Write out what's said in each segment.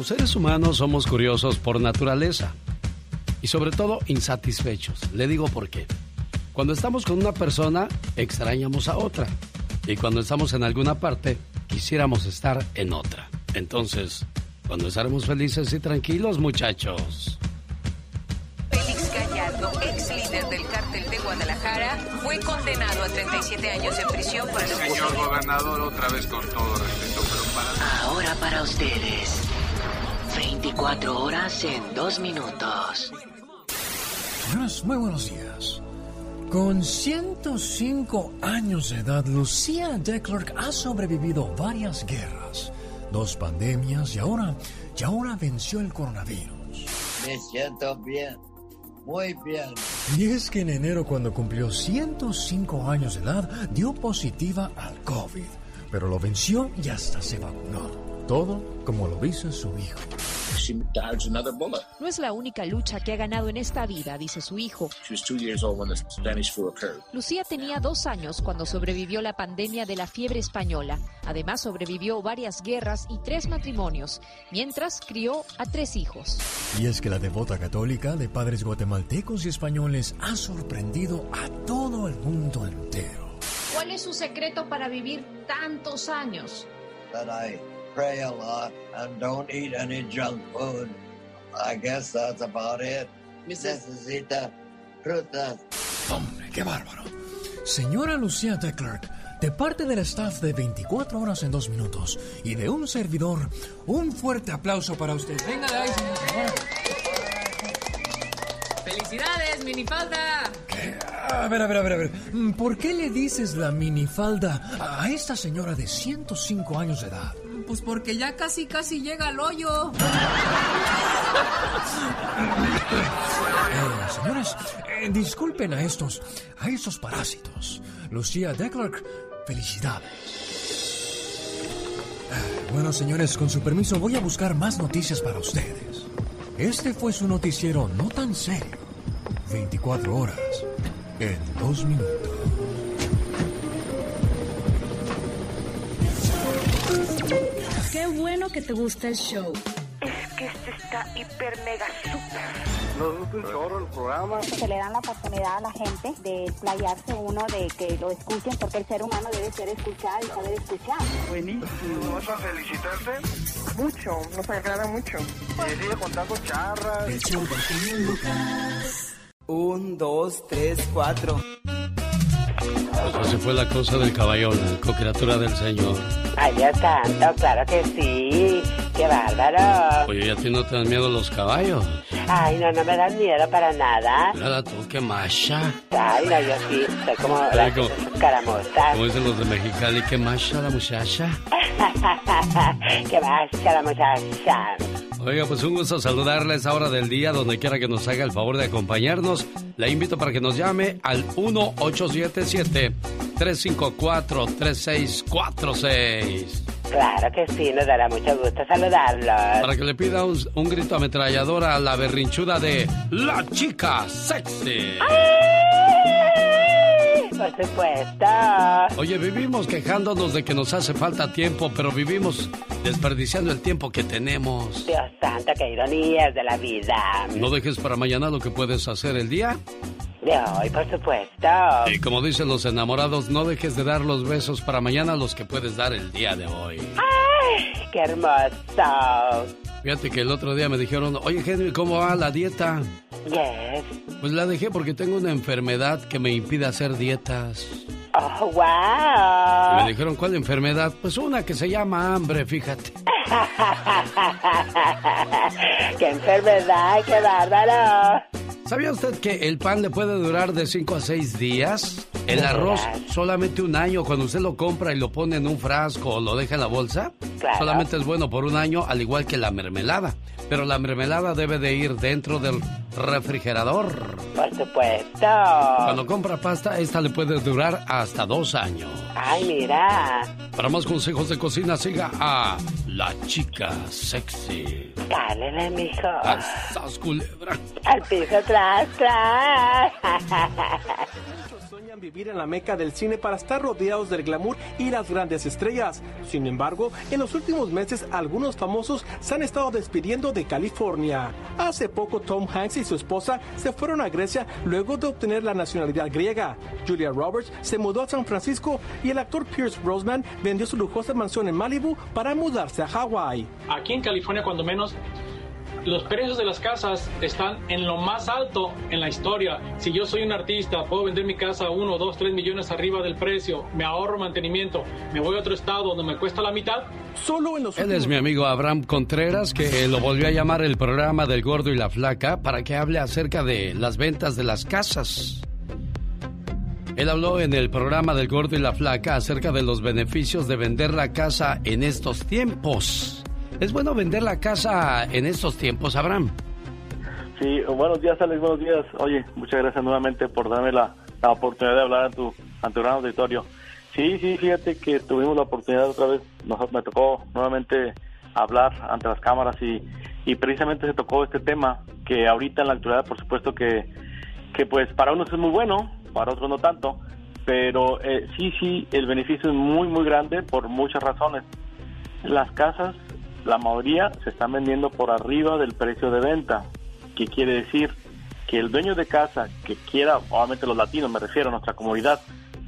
Los seres humanos somos curiosos por naturaleza y sobre todo insatisfechos. Le digo por qué. Cuando estamos con una persona, extrañamos a otra. Y cuando estamos en alguna parte, quisiéramos estar en otra. Entonces, cuando estaremos felices y tranquilos, muchachos. Félix Gallardo, ex líder del cártel de Guadalajara, fue condenado a 37 años de prisión por el Señor gobernador, otra vez con todo respeto, pero para... Ahora para ustedes. 24 horas en 2 minutos. Buenos, muy buenos días. Con 105 años de edad, Lucía de Klerk ha sobrevivido varias guerras, dos pandemias y ahora, y ahora venció el coronavirus. Me siento bien, muy bien. Y es que en enero, cuando cumplió 105 años de edad, dio positiva al COVID, pero lo venció y hasta se vacunó. Todo como lo dice su hijo. No es la única lucha que ha ganado en esta vida, dice su hijo. Lucía tenía dos años cuando sobrevivió la pandemia de la fiebre española. Además, sobrevivió varias guerras y tres matrimonios, mientras crió a tres hijos. Y es que la devota católica de padres guatemaltecos y españoles ha sorprendido a todo el mundo entero. ¿Cuál es su secreto para vivir tantos años? Pray a lot and don't eat any junk food. I guess that's about it. Necesita frutas. Hombre, qué bárbaro. Señora Lucía de Klerk, de parte del staff de 24 horas en 2 minutos y de un servidor, un fuerte aplauso para usted. Venga de ahí, señora. ¡Felicidades, minifalda! ¿Qué? A ver, a ver, a ver, a ver. ¿Por qué le dices la minifalda a esta señora de 105 años de edad? Pues porque ya casi, casi llega al hoyo. Eh, señores, eh, disculpen a estos, a estos parásitos. Lucía Declark, felicidades. Eh, Bueno, señores, con su permiso voy a buscar más noticias para ustedes. Este fue su noticiero no tan serio. 24 horas en 2 minutos. Qué bueno que te gusta el show. Es que este está hiper mega super. Nos gusta un chorro el programa. Se le dan la oportunidad a la gente de explayarse uno, de que lo escuchen, porque el ser humano debe ser escuchado y saber escuchar. Buenísimo. ¿Vas a felicitarte? Mucho, nos agrada mucho. Y sigue contando charras. El show de Genio Lucas. Un, dos, tres, cuatro. Pues así fue la cosa del caballón, co-criatura del Señor. Ay, Dios santo, claro que sí. Qué bárbaro. Oye, ¿y a ti no te dan miedo los caballos? Ay, no, no me dan miedo para nada. Mírala tú, qué macha. Ay, no, yo sí, soy como la como- caramosa. Como dicen los de Mexicali, qué macha la muchacha. Qué más, la muchacha. Oiga, pues un gusto saludarle a esa hora del día, donde quiera que nos haga el favor de acompañarnos. La invito para que nos llame al 1877-354-3646. Claro que sí, nos dará mucho gusto saludarlos. Para que le pida un, un grito ametralladora a la berrinchuda de La Chica Sexy. Por supuesto. Oye, vivimos quejándonos de que nos hace falta tiempo, pero vivimos desperdiciando el tiempo que tenemos. Dios santo, qué ironías de la vida. No dejes para mañana lo que puedes hacer el día. De hoy, por supuesto. Y como dicen los enamorados, no dejes de dar los besos para mañana los que puedes dar el día de hoy. ¡Ay, qué hermoso! Fíjate que el otro día me dijeron, oye Henry, ¿cómo va la dieta? Yes. Pues la dejé porque tengo una enfermedad que me impide hacer dietas. Oh, Y wow. me dijeron, ¿cuál enfermedad? Pues una que se llama hambre, fíjate. ¡Qué enfermedad! ¡Qué bárbaro! ¿Sabía usted que el pan le puede durar de 5 a 6 días? El ¿De arroz solamente un año. Cuando usted lo compra y lo pone en un frasco o lo deja en la bolsa, Claro. solamente es bueno por un año, al igual que la mermelada. Pero la mermelada debe de ir dentro del refrigerador. Por supuesto. Cuando compra pasta, esta le puede durar hasta dos años. Ay, mira. Para más consejos de cocina, siga a La Chica Sexy. Cálele, mijo. ¡Sas, culebra! Al piso, tras, tras. necesitan vivir en la meca del cine para estar rodeados del glamour y las grandes estrellas. Sin embargo, en los últimos meses algunos famosos se han estado despidiendo de California. Hace poco Tom Hanks y su esposa se fueron a Grecia luego de obtener la nacionalidad griega. Julia Roberts se mudó a San Francisco y el actor Pierce Brosnan vendió su lujosa mansión en Malibu para mudarse a Hawái. Aquí en California, cuando menos, los precios de las casas están en lo más alto en la historia. Si yo soy un artista, puedo vender mi casa a uno, dos, tres millones arriba del precio, me ahorro mantenimiento, me voy a otro estado donde me cuesta la mitad. Solo en los Él es mi amigo Abraham Contreras, que lo volvió a llamar el programa del gordo y la flaca para que hable acerca de las ventas de las casas. Él habló en el programa del gordo y la flaca acerca de los beneficios de vender la casa en estos tiempos. ¿Es bueno vender la casa en estos tiempos, Abraham? Sí, buenos días, Alex, buenos días. Oye, muchas gracias nuevamente por darme la, oportunidad de hablar a tu, auditorio. Sí, sí, fíjate que tuvimos la oportunidad otra vez, nos, me tocó nuevamente hablar ante las cámaras y, y precisamente se tocó este tema que ahorita en la actualidad, por supuesto que, que pues para unos es muy bueno, para otros no tanto, pero eh, sí, sí, el beneficio es muy, muy grande por muchas razones. Las casas la mayoría se están vendiendo por arriba del precio de venta. ¿Qué quiere decir? Que el dueño de casa que quiera, obviamente los latinos, me refiero a nuestra comunidad,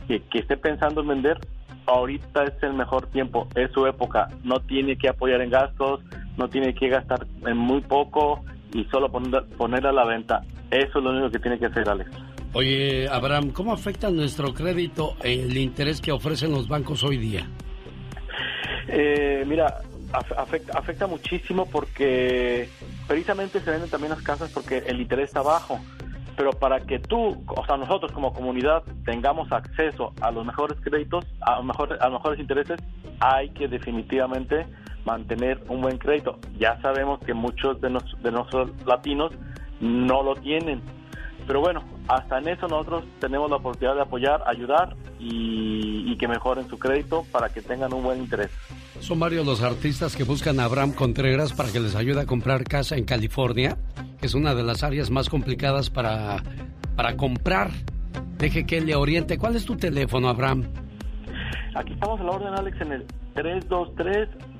que, esté pensando en vender, ahorita es el mejor tiempo, es su época. No tiene que apoyar en gastos, no tiene que gastar en muy poco y solo poner, poner a la venta. Eso es lo único que tiene que hacer, Alex. Oye, Abraham, ¿cómo afecta nuestro crédito el interés que ofrecen los bancos hoy día? Eh, mira, afecta, afecta muchísimo porque precisamente se venden también las casas porque el interés está bajo. Pero para que tú, o sea, nosotros como comunidad tengamos acceso a los mejores créditos, a, mejor, a mejores intereses, hay que definitivamente mantener un buen crédito. Ya sabemos que muchos de, de nuestros latinos no lo tienen. Pero bueno, hasta en eso nosotros tenemos la oportunidad de apoyar, ayudar y, y que mejoren su crédito para que tengan un buen interés. Son varios los artistas que buscan a Abraham Contreras para que les ayude a comprar casa en California, que es una de las áreas más complicadas para, para comprar. Deje que él le oriente. ¿Cuál es tu teléfono, Abraham? Aquí estamos a la orden, Alex, en el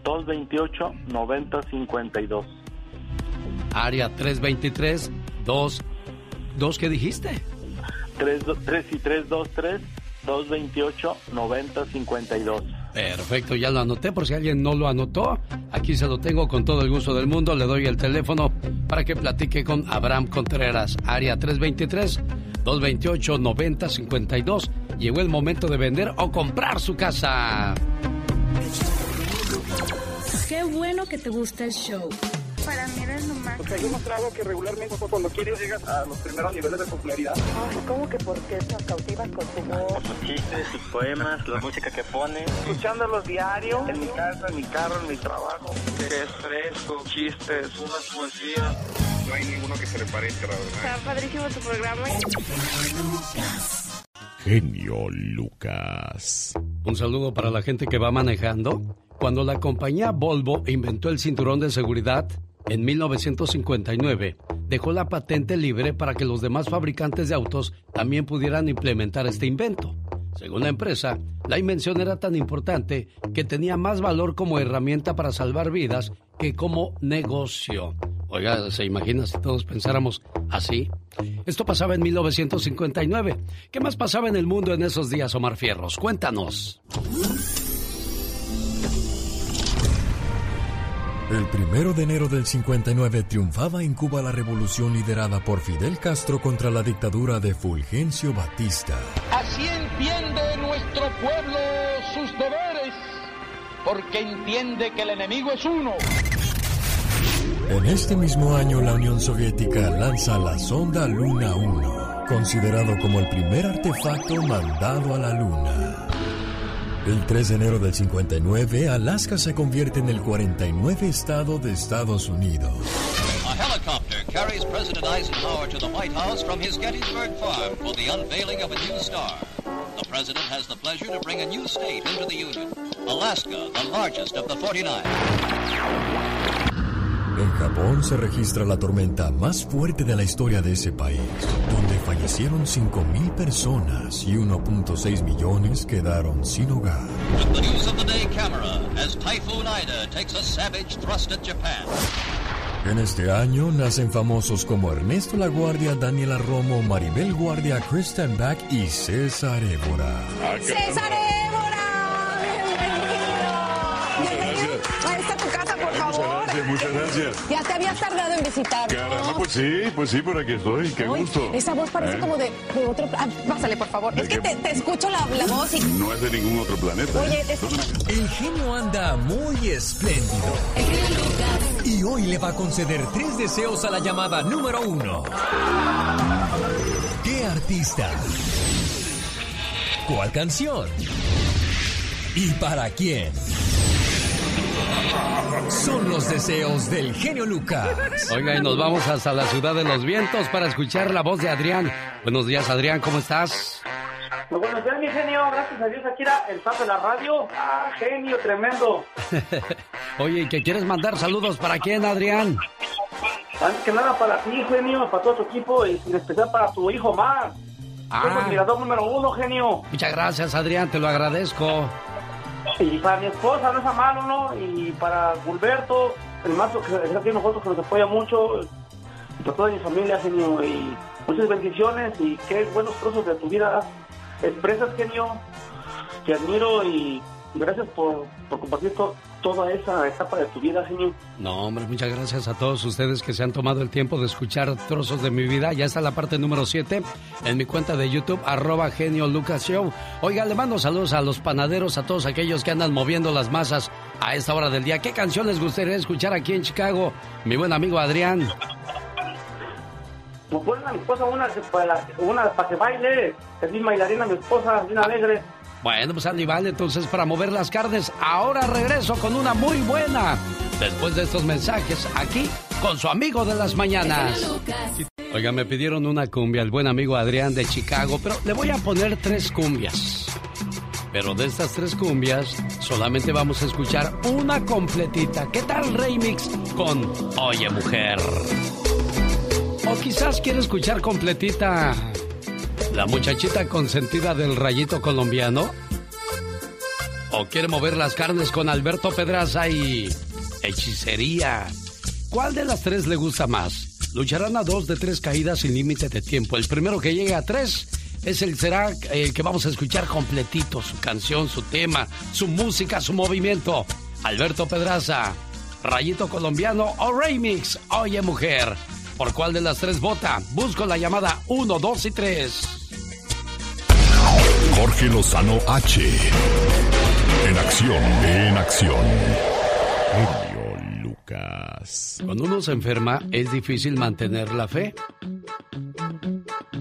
323-228-9052. Área 323 2 ¿Dos qué dijiste? 3, 3 y 323 228 9052. Perfecto, ya lo anoté por si alguien no lo anotó. Aquí se lo tengo con todo el gusto del mundo. Le doy el teléfono para que platique con Abraham Contreras, área 323-228-9052. Llegó el momento de vender o comprar su casa. Qué bueno que te gusta el show para mí eres lo más. Porque hay demostrado que regularmente cuando quieres llegas a los primeros niveles de popularidad. Ay, ¿cómo que por qué nos cautivas con tu voz? Por sus chistes, sus poemas, la música que pone. Escuchándolos diario, en mi casa, en mi carro, en mi trabajo. Que es fresco, chistes, unas poesías. No hay ninguno que se le parezca, la verdad. Está padrísimo tu programa. Genio Lucas. Un saludo para la gente que va manejando. Cuando la compañía Volvo inventó el cinturón de seguridad, en 1959 dejó la patente libre para que los demás fabricantes de autos también pudieran implementar este invento. Según la empresa, la invención era tan importante que tenía más valor como herramienta para salvar vidas que como negocio. Oiga, ¿se imagina si todos pensáramos así? Esto pasaba en 1959. ¿Qué más pasaba en el mundo en esos días, Omar Fierros? Cuéntanos. El primero de enero del 59 triunfaba en Cuba la revolución liderada por Fidel Castro contra la dictadura de Fulgencio Batista. Así entiende nuestro pueblo sus deberes, porque entiende que el enemigo es uno. En este mismo año la Unión Soviética lanza la sonda Luna 1, considerado como el primer artefacto mandado a la Luna. El 3 de enero del 59, Alaska se convierte en el 49 estado de Estados Unidos. A helicopter carries President Eisenhower to the White House from his Gettysburg farm for the unveiling of a new star. The president has the pleasure to bring a new state into the Union, Alaska, the largest of the 49. En Japón se registra la tormenta más fuerte de la historia de ese país, donde fallecieron 5.000 personas y 1.6 millones quedaron sin hogar. With the news of the day camera as Typhoon Ida takes a savage thrust at Japan. En este año nacen famosos como Ernesto La Guardia, Daniela Romo, Maribel Guardia, Kristen Back y César Évora. ¡César Gracias, muchas gracias. Ya te habías tardado en visitarnos. Caramba, pues sí, pues sí, por aquí estoy, qué gusto. Esa voz parece ¿Eh? como de, de otro... Ah, pásale, por favor. Es que te, te escucho la, la voz y... No es de ningún otro planeta. Oye, ¿eh? es- El genio anda muy espléndido. Y hoy le va a conceder tres deseos a la llamada número uno. ¿Qué artista? ¿Cuál canción? ¿Y para quién? Son los deseos del genio Lucas. Oiga, y nos vamos hasta la ciudad de los vientos para escuchar la voz de Adrián. Buenos días, Adrián, ¿cómo estás? Muy buenos días, mi genio. Gracias a Dios, aquí era el paso de la radio. Ah, genio, tremendo. Oye, ¿y que quieres mandar saludos para quién, Adrián? Antes que nada, para ti, genio, para todo tu equipo y en especial para tu hijo Mar. Ah. Soy tu admirador número uno, genio. Muchas gracias, Adrián, te lo agradezco. Y para mi esposa, no es a mano, ¿no? Y para Gilberto, el macho que es aquí nosotros, que nos apoya mucho. Y para toda mi familia, genio. Y muchas bendiciones y qué buenos trozos de tu vida expresas, genio. Te admiro y gracias por, por compartir to- toda esa etapa de tu vida, genio. No, hombre, muchas gracias a todos ustedes que se han tomado el tiempo de escuchar trozos de mi vida. Ya está la parte número 7 en mi cuenta de YouTube, arroba genio Lucas Show. Oiga, le mando saludos a los panaderos, a todos aquellos que andan moviendo las masas a esta hora del día. ¿Qué canción les gustaría escuchar aquí en Chicago? Mi buen amigo Adrián. Me ponen a mi esposa una, para, una para que baile. Es bien bailarina mi esposa, bien alegre. Bueno, pues Andy vale, entonces para mover las carnes, ahora regreso con una muy buena. Después de estos mensajes, aquí con su amigo de las mañanas. Oiga, me pidieron una cumbia, el buen amigo Adrián de Chicago, pero le voy a poner tres cumbias. Pero de estas tres cumbias, solamente vamos a escuchar una completita. ¿Qué tal remix con Oye Mujer? O quizás quiere escuchar completita la muchachita consentida del rayito colombiano. ¿O quiere mover las carnes con Alberto Pedraza y hechicería? ¿Cuál de las tres le gusta más? Lucharán a dos de tres caídas sin límite de tiempo. El primero que llegue a tres es el será el que vamos a escuchar completito, su canción, su tema, su música, su movimiento. Alberto Pedraza, Rayito Colombiano o Remix, Oye Mujer. ¿Por cuál de las tres vota? Busco la llamada 1, 2 y 3. Jorge Lozano H. En acción, en acción. Genio Lucas. Cuando uno se enferma es difícil mantener la fe.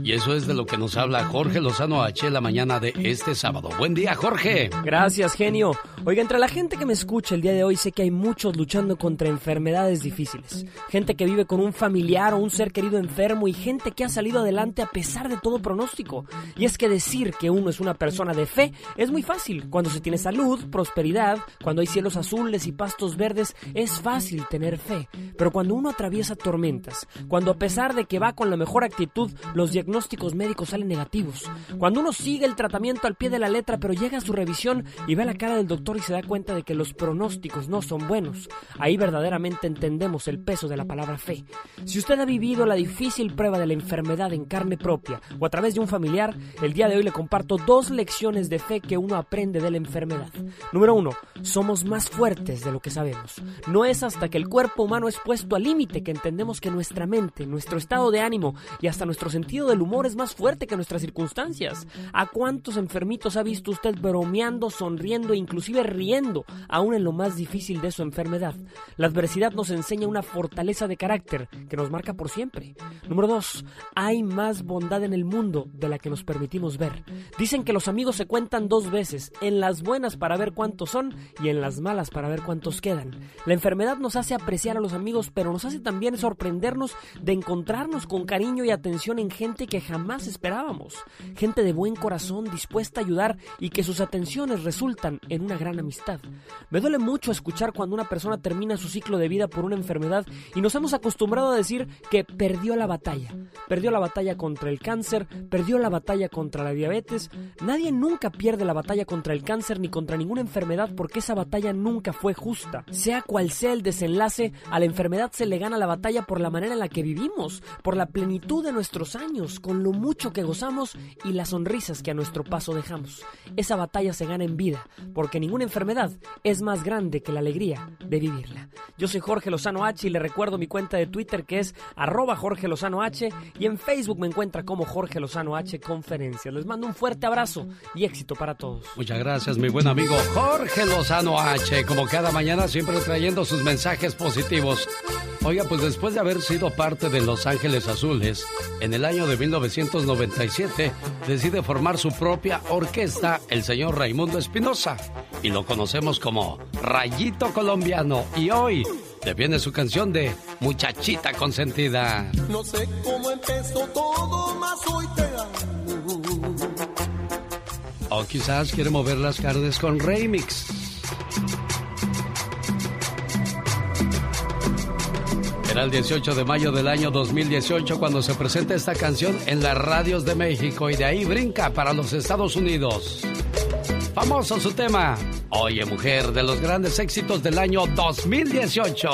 Y eso es de lo que nos habla Jorge Lozano H la mañana de este sábado. Buen día, Jorge. Gracias, genio. Oiga, entre la gente que me escucha el día de hoy, sé que hay muchos luchando contra enfermedades difíciles. Gente que vive con un familiar o un ser querido enfermo y gente que ha salido adelante a pesar de todo pronóstico. Y es que decir que uno es una persona de fe es muy fácil. Cuando se tiene salud, prosperidad, cuando hay cielos azules y pastos verdes, es fácil tener fe. Pero cuando uno atraviesa tormentas, cuando a pesar de que va con la mejor actitud, los diagnósticos médicos salen negativos, cuando uno sigue el tratamiento al pie de la letra, pero llega a su revisión y ve la cara del doctor y se da cuenta de que los pronósticos no son buenos, ahí verdaderamente entendemos el peso de la palabra fe. Si usted ha vivido la difícil prueba de la enfermedad en carne propia o a través de un familiar, el día de hoy le comparto dos lecciones de fe que uno aprende de la enfermedad. Número uno, somos más fuertes de lo que sabemos. No es hasta que el cuerpo humano es puesto al límite que entendemos que nuestra mente, nuestro estado de ánimo y hasta nuestro sentido del humor es más fuerte que nuestras circunstancias. ¿A cuántos enfermitos ha visto usted bromeando, sonriendo e inclusive riendo, aún en lo más difícil de su enfermedad? La adversidad nos enseña una fortaleza de carácter que nos marca por siempre. Número 2. Hay más bondad en el mundo de la que nos permitimos ver. Dicen que los amigos se cuentan dos veces, en las buenas para ver cuántos son y en las malas para ver cuántos quedan. La enfermedad nos hace apreciar a los amigos, pero nos hace también sorprendernos de encontrarnos con cariño y atención en gente que jamás esperábamos. Gente de buen corazón, dispuesta a ayudar y que sus atenciones resultan en una gran amistad. Me duele mucho escuchar cuando una persona termina su ciclo de vida por una enfermedad y nos hemos acostumbrado a decir que perdió la batalla. Perdió la batalla contra el cáncer, perdió la batalla contra la diabetes. Nadie nunca pierde la batalla contra el cáncer ni contra ninguna enfermedad porque esa batalla nunca fue justa. Sea cual sea el desenlace, a la enfermedad se le gana la batalla por la manera en la que vivimos, por la plenitud de nuestros años, con lo mucho que gozamos y las sonrisas que a nuestro paso dejamos. Esa batalla se gana en vida, porque ninguna enfermedad es más grande que la alegría de vivirla. Yo soy Jorge Lozano H y le recuerdo mi cuenta de Twitter que es arroba Jorge Lozano H y en Facebook me encuentra como Jorge Lozano H Conferencias. Les mando un fuerte abrazo y éxito para todos. Muchas gracias, mi buen amigo Jorge Lozano H, como cada mañana siempre trayendo sus mensajes positivos. Oiga, pues después de haber sido parte de Los Ángeles Azules, en el año de 1997 decide formar su propia orquesta el señor Raimundo Espinosa y lo conocemos como Rayito Colombiano y hoy defiende su canción de Muchachita Consentida. No sé cómo empezó todo, más hoy te amo. O quizás quiere mover las carnes con remix. Era el 18 de mayo del año 2018 cuando se presenta esta canción en las radios de México y de ahí brinca para los Estados Unidos. Famoso su tema, Oye Mujer, de los grandes éxitos del año 2018.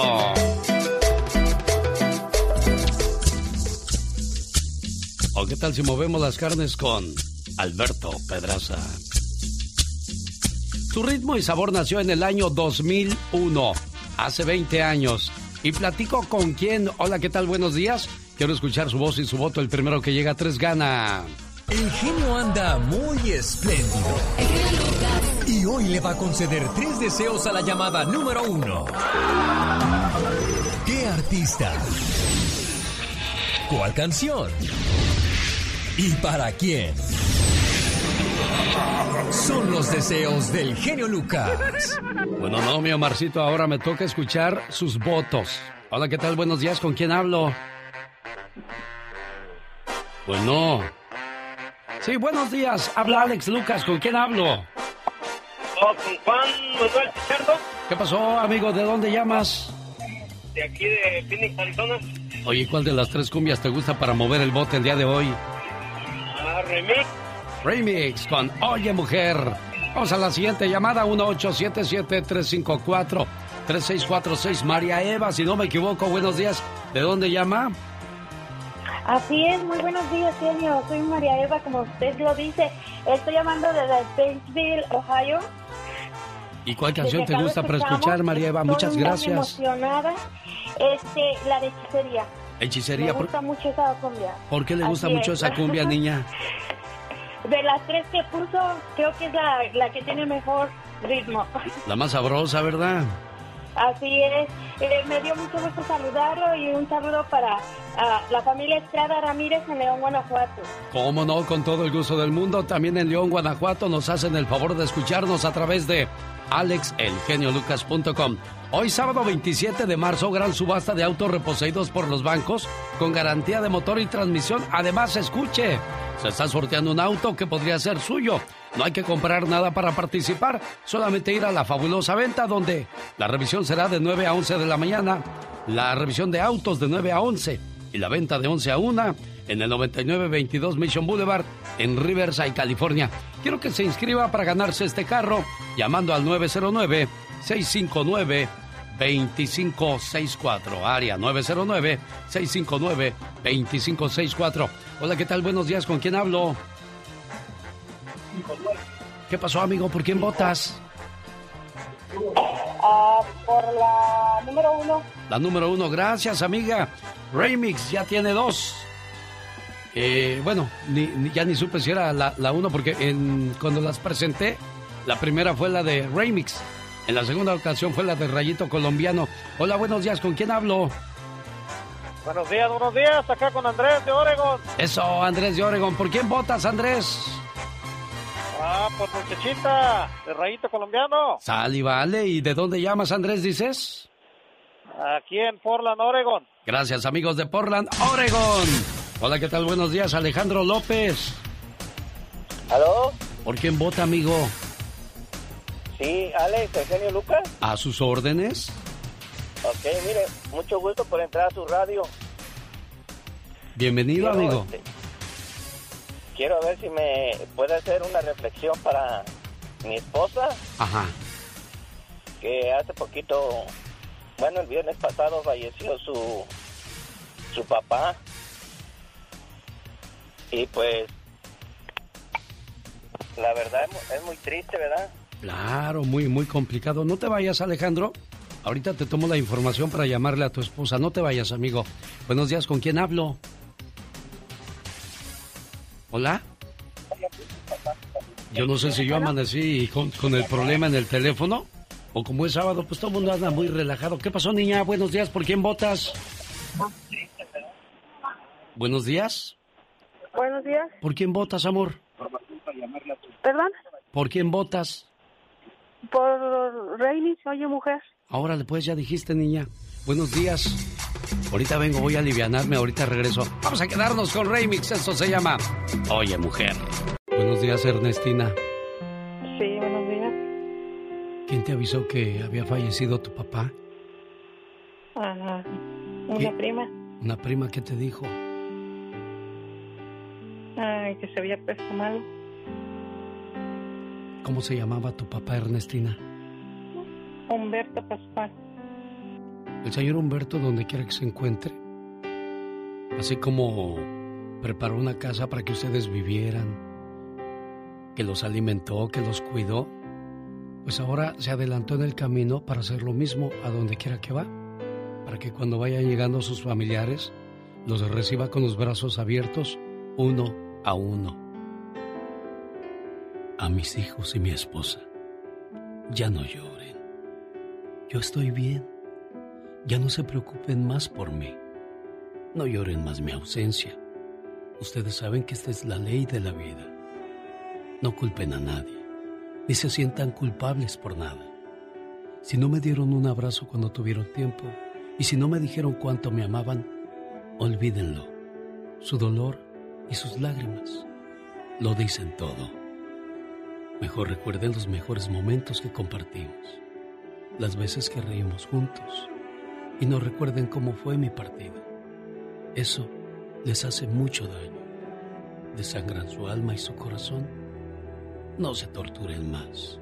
¿O qué tal si movemos las carnes con Alberto Pedraza? Su ritmo y sabor nació en el año 2001, hace 20 años. Y platico con quién. Hola, ¿qué tal? Buenos días. Quiero escuchar su voz y su voto. El primero que llega a tres gana. El genio anda muy espléndido. Y hoy le va a conceder tres deseos a la llamada número uno. ¿Qué artista? ¿Cuál canción? ¿Y para quién? Son los deseos del genio Lucas. Bueno, no, mi Omarcito, ahora me toca escuchar sus votos. Hola, ¿qué tal? Buenos días, ¿con quién hablo? Bueno. Sí, buenos días. Habla Alex Lucas, ¿con quién hablo? con Juan Manuel Pichardo, ¿Qué pasó, amigo? ¿De dónde llamas? de aquí de Phoenix, Arizona. Oye, ¿cuál de las tres cumbias te gusta para mover el bote el día de hoy? Ah, remix. Remix con Oye Mujer. Vamos a la siguiente llamada, 1877-354-3646. María Eva, si no me equivoco, buenos días. ¿De dónde llama? Así es, muy buenos días, genio. Soy María Eva, como usted lo dice. Estoy llamando desde Batesville, Ohio. ¿Y cuál canción te gusta para escuchar, María Eva? Muchas gracias. emocionada. Este, la de hechicería. Hechicería, Me ¿por, gusta mucho esa cumbia. por qué le gusta Así mucho es. esa cumbia, niña? De las tres que puso, creo que es la, la que tiene mejor ritmo. La más sabrosa, ¿verdad? Así es. Eh, me dio mucho gusto saludarlo y un saludo para ah, la familia Estrada Ramírez en León, Guanajuato. Cómo no, con todo el gusto del mundo. También en León, Guanajuato, nos hacen el favor de escucharnos a través de alexelgeniolucas.com. Hoy sábado 27 de marzo, gran subasta de autos reposeídos por los bancos con garantía de motor y transmisión. Además, escuche, se está sorteando un auto que podría ser suyo. No hay que comprar nada para participar, solamente ir a la fabulosa venta donde la revisión será de 9 a 11 de la mañana, la revisión de autos de 9 a 11 y la venta de 11 a 1 en el 9922 Mission Boulevard en Riverside, California. Quiero que se inscriba para ganarse este carro llamando al 909-659-2564. Área 909-659-2564. Hola, ¿qué tal? Buenos días, ¿con quién hablo? ¿Qué pasó, amigo? ¿Por quién votas? Ah, por la número uno. La número uno, gracias amiga. Remix ya tiene dos. Eh, bueno, ni- ni- ya ni supe si era la, la uno porque en, cuando las presenté, la primera fue la de Remix. En la segunda ocasión fue la de Rayito Colombiano. Hola, buenos días, ¿con quién hablo? Buenos días, buenos días. Acá con Andrés de Oregon. Eso, Andrés de Oregon. ¿Por quién votas, Andrés? Ah, por muchachita, de Rayito Colombiano. Sal y vale. ¿Y de dónde llamas, Andrés, dices? Aquí en Portland, Oregon. Gracias, amigos de Portland, Oregon. Hola, ¿qué tal? Buenos días, Alejandro López. ¿Aló? ¿Por quién vota, amigo? Sí, Alex, Eugenio Lucas. ¿A sus órdenes? Ok, mire, mucho gusto por entrar a su radio. Bienvenido, Quiero, amigo. este, quiero ver si me puede hacer una reflexión para mi esposa, Ajá. que hace poquito, bueno, el viernes pasado falleció su, su papá. Y pues, la verdad es muy triste, ¿verdad? Claro, muy, muy complicado. No te vayas, Alejandro. Ahorita te tomo la información para llamarle a tu esposa. No te vayas, amigo. Buenos días, ¿con quién hablo? ¿Hola? Yo no sé si yo amanecí con, con el problema en el teléfono o como es sábado, pues todo el mundo anda muy relajado. ¿Qué pasó, niña? Buenos días, ¿por quién votas? Buenos días. Buenos días. ¿Por quién votas, amor? ¿Perdón? ¿Por quién votas? Por Reinis, oye, mujer. Ahora pues ya dijiste, niña. Buenos días. Ahorita vengo, voy a alivianarme, ahorita regreso. Vamos a quedarnos con Remix, eso se llama Oye Mujer. Buenos días, Ernestina. Sí, buenos días. ¿Quién te avisó que había fallecido tu papá? Ajá. Una ¿Qué? prima. Una prima que te dijo. Ay, que se había puesto mal. ¿Cómo se llamaba tu papá, Ernestina? Humberto Pascual. El señor Humberto, donde quiera que se encuentre, así como preparó una casa para que ustedes vivieran, que los alimentó, que los cuidó, pues ahora se adelantó en el camino para hacer lo mismo a donde quiera que va, para que cuando vayan llegando sus familiares, los reciba con los brazos abiertos, uno a uno. A mis hijos y mi esposa, ya no lloren. Yo estoy bien. Ya no se preocupen más por mí. No lloren más mi ausencia. Ustedes saben que esta es la ley de la vida. No culpen a nadie, ni se sientan culpables por nada. Si no me dieron un abrazo cuando tuvieron tiempo, y si no me dijeron cuánto me amaban, olvídenlo. Su dolor y sus lágrimas lo dicen todo. Mejor recuerden los mejores momentos que compartimos, las veces que reímos juntos y no recuerden cómo fue mi partida. Eso les hace mucho daño. Desangran su alma y su corazón. No se torturen más.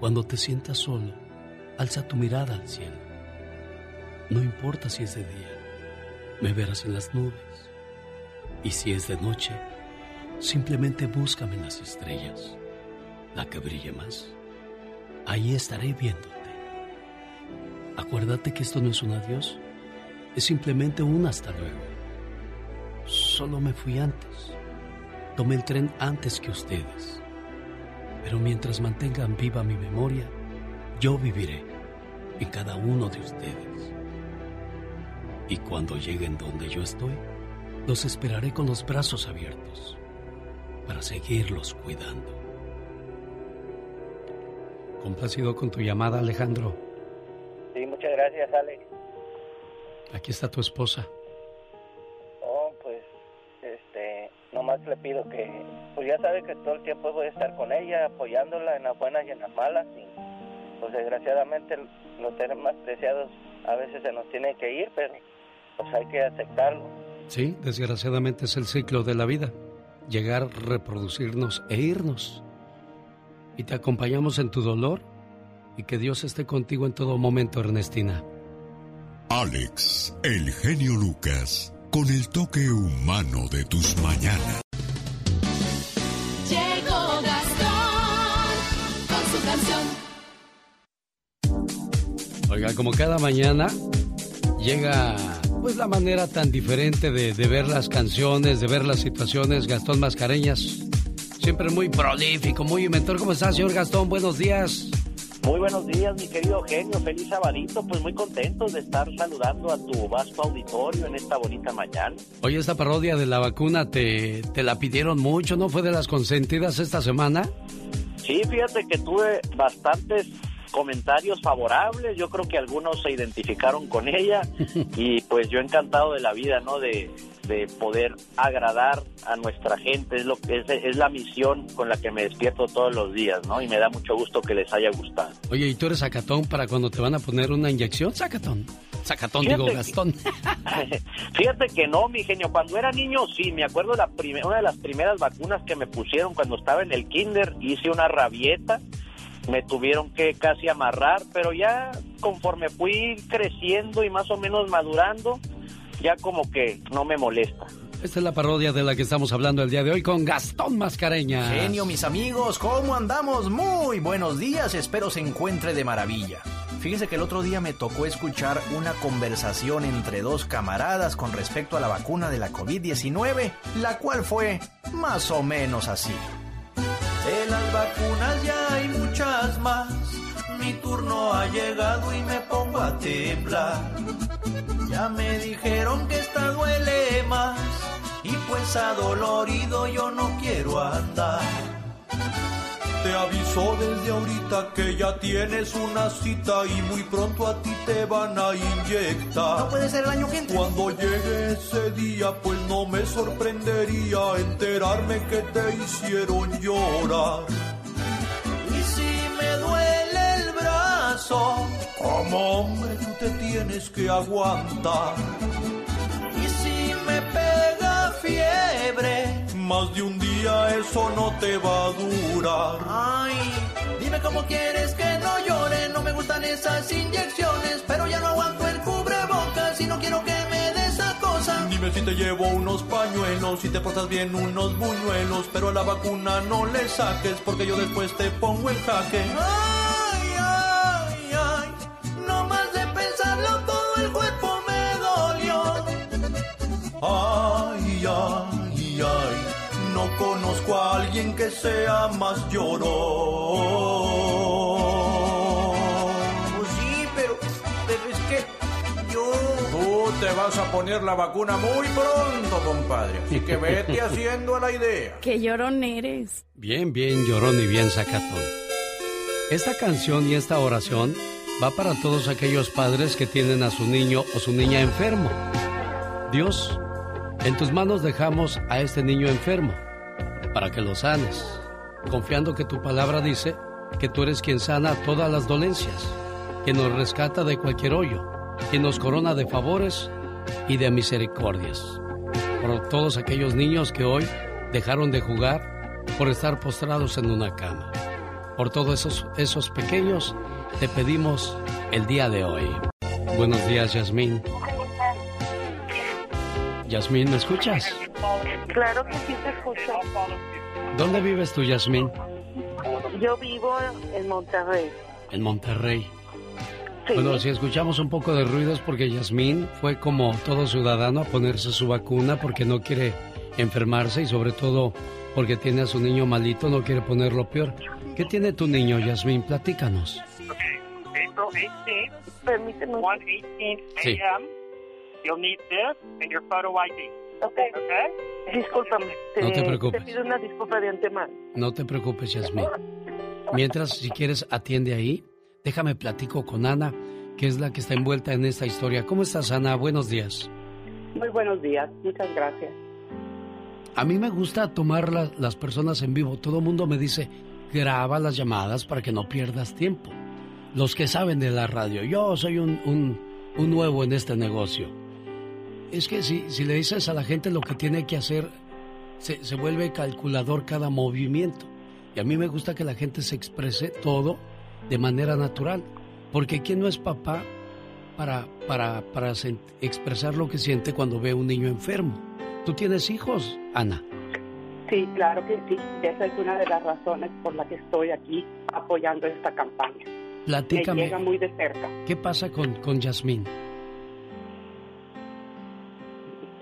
Cuando te sientas solo, alza tu mirada al cielo. No importa si es de día, me verás en las nubes. Y si es de noche, simplemente búscame en las estrellas, la que brille más. Ahí estaré viéndote. Acuérdate que esto no es un adiós, es simplemente un hasta luego. Solo me fui antes. Tomé el tren antes que ustedes. Pero mientras mantengan viva mi memoria, yo viviré en cada uno de ustedes. Y cuando lleguen donde yo estoy, los esperaré con los brazos abiertos para seguirlos cuidando. Complacido con tu llamada, Alejandro. Sí, muchas gracias, Alex. Aquí está tu esposa. Oh, pues, este, nomás le pido que, pues ya sabe que todo el tiempo voy a estar con ella, apoyándola en las buenas y en las malas. Y, pues desgraciadamente los seres más preciados a veces se nos tienen que ir, pero pues hay que aceptarlo. Sí, desgraciadamente es el ciclo de la vida. Llegar, reproducirnos e irnos. Y te acompañamos en tu dolor y que Dios esté contigo en todo momento, Ernestina. Alex, el genio Lucas, con el toque humano de tus mañanas. Llegó Gastón con su canción. Oiga, como cada mañana llega pues la manera tan diferente de, de ver las canciones, de ver las situaciones, Gastón Mascareñas. Siempre muy prolífico, muy inventor. ¿Cómo está, señor Gastón? Buenos días. Muy buenos días, mi querido Eugenio. Feliz sabadito. Pues muy contentos de estar saludando a tu vasto auditorio en esta bonita mañana. Oye, esta parodia de la vacuna te, te la pidieron mucho, ¿no? ¿Fue de las consentidas esta semana? Sí, fíjate que tuve bastantes comentarios favorables. Yo creo que algunos se identificaron con ella y pues yo encantado de la vida, ¿no? De, de poder agradar a nuestra gente. Es, lo que es, es la misión con la que me despierto todos los días, ¿no? Y me da mucho gusto que les haya gustado. Oye, ¿y tú eres sacatón para cuando te van a poner una inyección? Sacatón. Sacatón, digo, Fíjate Gastón. Fíjate que no, mi genio. Cuando era niño, sí. Me acuerdo la una de las primeras vacunas que me pusieron cuando estaba en el kinder. Hice una rabieta. Me tuvieron que casi amarrar, pero ya conforme fui creciendo y más o menos madurando, ya como que no me molesta. Esta es la parodia de la que estamos hablando el día de hoy con Gastón Mascareña. Genio, mis amigos, ¿cómo andamos? Muy buenos días, espero se encuentre de maravilla. Fíjese que el otro día me tocó escuchar una conversación entre dos camaradas con respecto a la vacuna de la COVID-19, la cual fue más o menos así. De las vacunas ya hay muchas más, mi turno ha llegado y me pongo a temblar. Ya me dijeron que esta duele más y pues adolorido yo no quiero andar. Te aviso desde ahorita que ya tienes una cita y muy pronto a ti te van a inyectar. No puede ser el año que Cuando llegue ese día, pues no me sorprendería enterarme que te hicieron llorar. Y si me duele el brazo, como hombre tú te tienes que aguantar. Más de un día eso no te va a durar. Ay, dime cómo quieres que no llore, no me gustan esas inyecciones, pero ya no aguanto el cubrebocas y no quiero que me des esa cosa. Dime si te llevo unos pañuelos, si te portas bien unos buñuelos, pero a la vacuna no le saques porque yo después te pongo en jaque. Ay, alguien que sea más llorón. Pues sí, pero, pero es que yo... Tú te vas a poner la vacuna muy pronto, compadre. Así que vete haciendo a la idea. Qué llorón eres. Bien, bien, llorón y bien sacatón. Esta canción y esta oración va para todos aquellos padres que tienen a su niño o su niña enfermo. Dios, en tus manos dejamos a este niño enfermo para que lo sanes, confiando que tu palabra dice que tú eres quien sana todas las dolencias, quien nos rescata de cualquier hoyo, quien nos corona de favores y de misericordias. Por todos aquellos niños que hoy dejaron de jugar por estar postrados en una cama. Por todos esos, esos pequeños te pedimos el día de hoy. Buenos días, Yasmín. Yasmín, ¿me escuchas? Claro que sí te escucho. ¿Dónde vives tú, Yasmín? Yo vivo en Monterrey. En Monterrey. Sí. Bueno, si escuchamos un poco de ruidos porque Yasmín fue como todo ciudadano a ponerse su vacuna porque no quiere enfermarse y sobre todo porque tiene a su niño malito, no quiere ponerlo peor. ¿Qué tiene tu niño, Yasmín? Platícanos. April 18th, Permíteme. 1:18 Sí. You'll need this and your photo ID. Ok. Discúlpame. No te preocupes. Te pido una disculpa de antemano. No te preocupes, Yasmín. Mientras, si quieres, atiende ahí. Déjame platico con Ana, que es la que está envuelta en esta historia. ¿Cómo estás, Ana? Buenos días. Muy buenos días. Muchas gracias. A mí me gusta tomar la- las personas en vivo. Todo el mundo me dice, graba las llamadas para que no pierdas tiempo. Los que saben de la radio, yo soy un, un- un nuevo en este negocio. Es que si, si le dices a la gente lo que tiene que hacer, se, se vuelve calculador cada movimiento. Y a mí me gusta que la gente se exprese todo de manera natural. Porque ¿quién no es papá para, para, para expresar lo que siente cuando ve a un niño enfermo? ¿Tú tienes hijos, Ana? Sí, claro que sí. Esa es una de las razones por la que estoy aquí apoyando esta campaña. Me Platícame, llega muy de cerca. ¿qué pasa con, con Yasmín?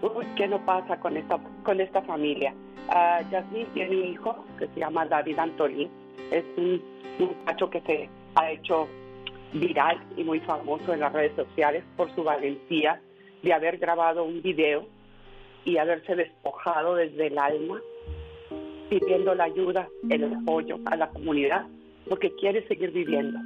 Uy, ¿Qué no pasa con esta, con esta familia? Ah, Yasmín tiene un hijo que se llama David Antolín. Es un muchacho que se ha hecho viral y muy famoso en las redes sociales por su valentía de haber grabado un video y haberse despojado desde el alma pidiendo la ayuda, el apoyo a la comunidad porque quiere seguir viviendo.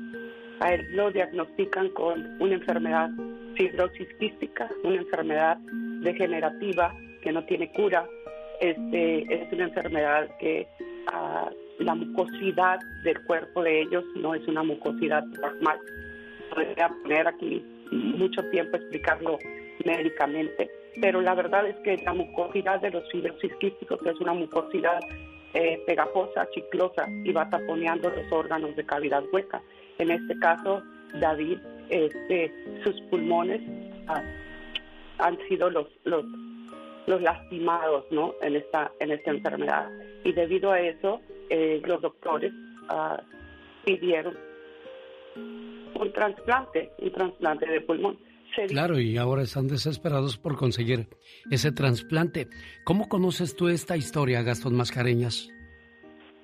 A él lo diagnostican con una enfermedad fibrosis quística, una enfermedad degenerativa que no tiene cura. Este, es una enfermedad que ah, la mucosidad del cuerpo de ellos no es una mucosidad normal. Podría poner aquí mucho tiempo explicarlo médicamente, pero la verdad es que la mucosidad de los fibrosis quísticos es una mucosidad eh, pegajosa, chiclosa y va taponeando los órganos de cavidad hueca. En este caso, David, este, sus pulmones ah, han sido los, los, lastimados ¿no? en, esta, en esta enfermedad. Y debido a eso, eh, los doctores ah, pidieron un trasplante, un trasplante de pulmón. Claro, y ahora están desesperados por conseguir ese trasplante. ¿Cómo conoces tú esta historia, Gastón Mascareñas?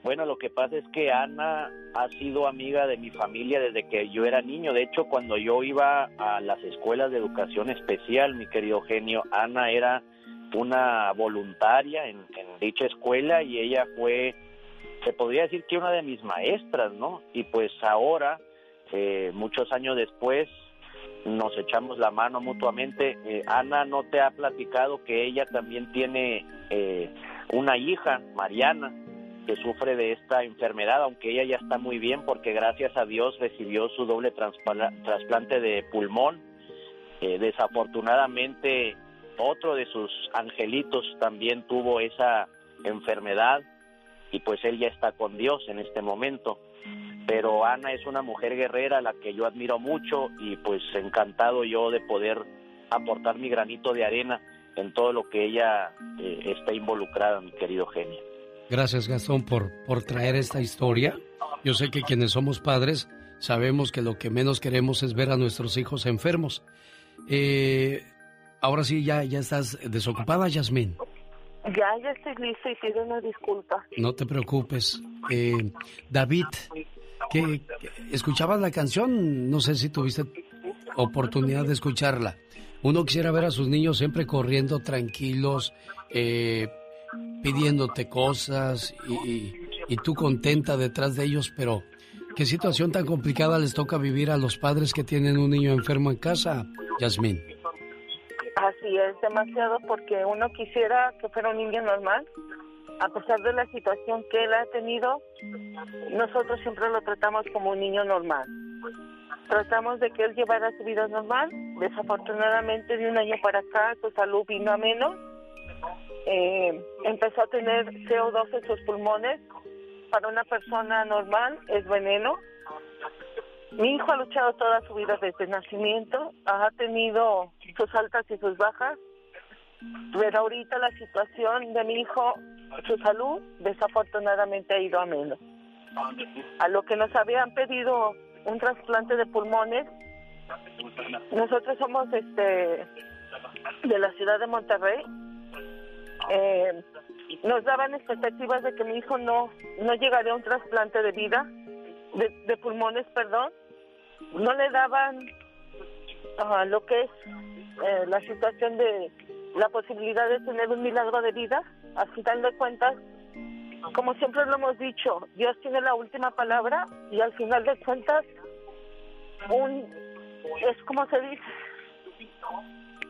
Bueno, lo que pasa es que Ana ha sido amiga de mi familia desde que yo era niño. De hecho, cuando yo iba a las escuelas de educación especial, mi querido genio, Ana era una voluntaria en, dicha escuela y ella fue, se podría decir que una de mis maestras, ¿no? Y pues ahora, eh, muchos años después, nos echamos la mano mutuamente. Eh, Ana no te ha platicado que ella también tiene eh, una hija, Mariana, que sufre de esta enfermedad, aunque ella ya está muy bien porque gracias a Dios recibió su doble trasplante de pulmón. Eh, desafortunadamente, otro de sus angelitos también tuvo esa enfermedad y pues él ya está con Dios en este momento. Pero Ana es una mujer guerrera la que yo admiro mucho y pues encantado yo de poder aportar mi granito de arena en todo lo que ella eh, está involucrada, mi querido genio. Gracias, Gastón, por, por traer esta historia. Yo sé que quienes somos padres sabemos que lo que menos queremos es ver a nuestros hijos enfermos. Eh, ahora sí, ya, ya estás desocupada, Yasmín. Ya, ya estoy lista y pido una disculpa. No te preocupes. Eh, David, que escuchabas la canción, no sé si tuviste oportunidad de escucharla. Uno quisiera ver a sus niños siempre corriendo tranquilos, eh, pidiéndote cosas y, y- y tú contenta detrás de ellos, pero ¿qué situación tan complicada les toca vivir a los padres que tienen un niño enfermo en casa, Yasmín? Así es, demasiado porque uno quisiera que fuera un niño normal. A pesar de la situación que él ha tenido, nosotros siempre lo tratamos como un niño normal. Tratamos de que él llevara su vida normal. Desafortunadamente, de un año para acá, su salud vino a menos. Eh, empezó a tener CO2 en sus pulmones. Para una persona normal es veneno. Mi hijo ha luchado toda su vida desde nacimiento, ha tenido sus altas y sus bajas, pero ahorita la situación de mi hijo, su salud, desafortunadamente ha ido a menos. A lo que nos habían pedido un trasplante de pulmones, nosotros somos este de la ciudad de Monterrey, eh, nos daban expectativas de que mi hijo no no llegaría a un trasplante de vida, de, pulmones, perdón, no le daban ah, lo que es eh, la situación de la posibilidad de tener un milagro de vida. Al final de cuentas, como siempre lo hemos dicho, Dios tiene la última palabra y al final de cuentas, un es como se dice,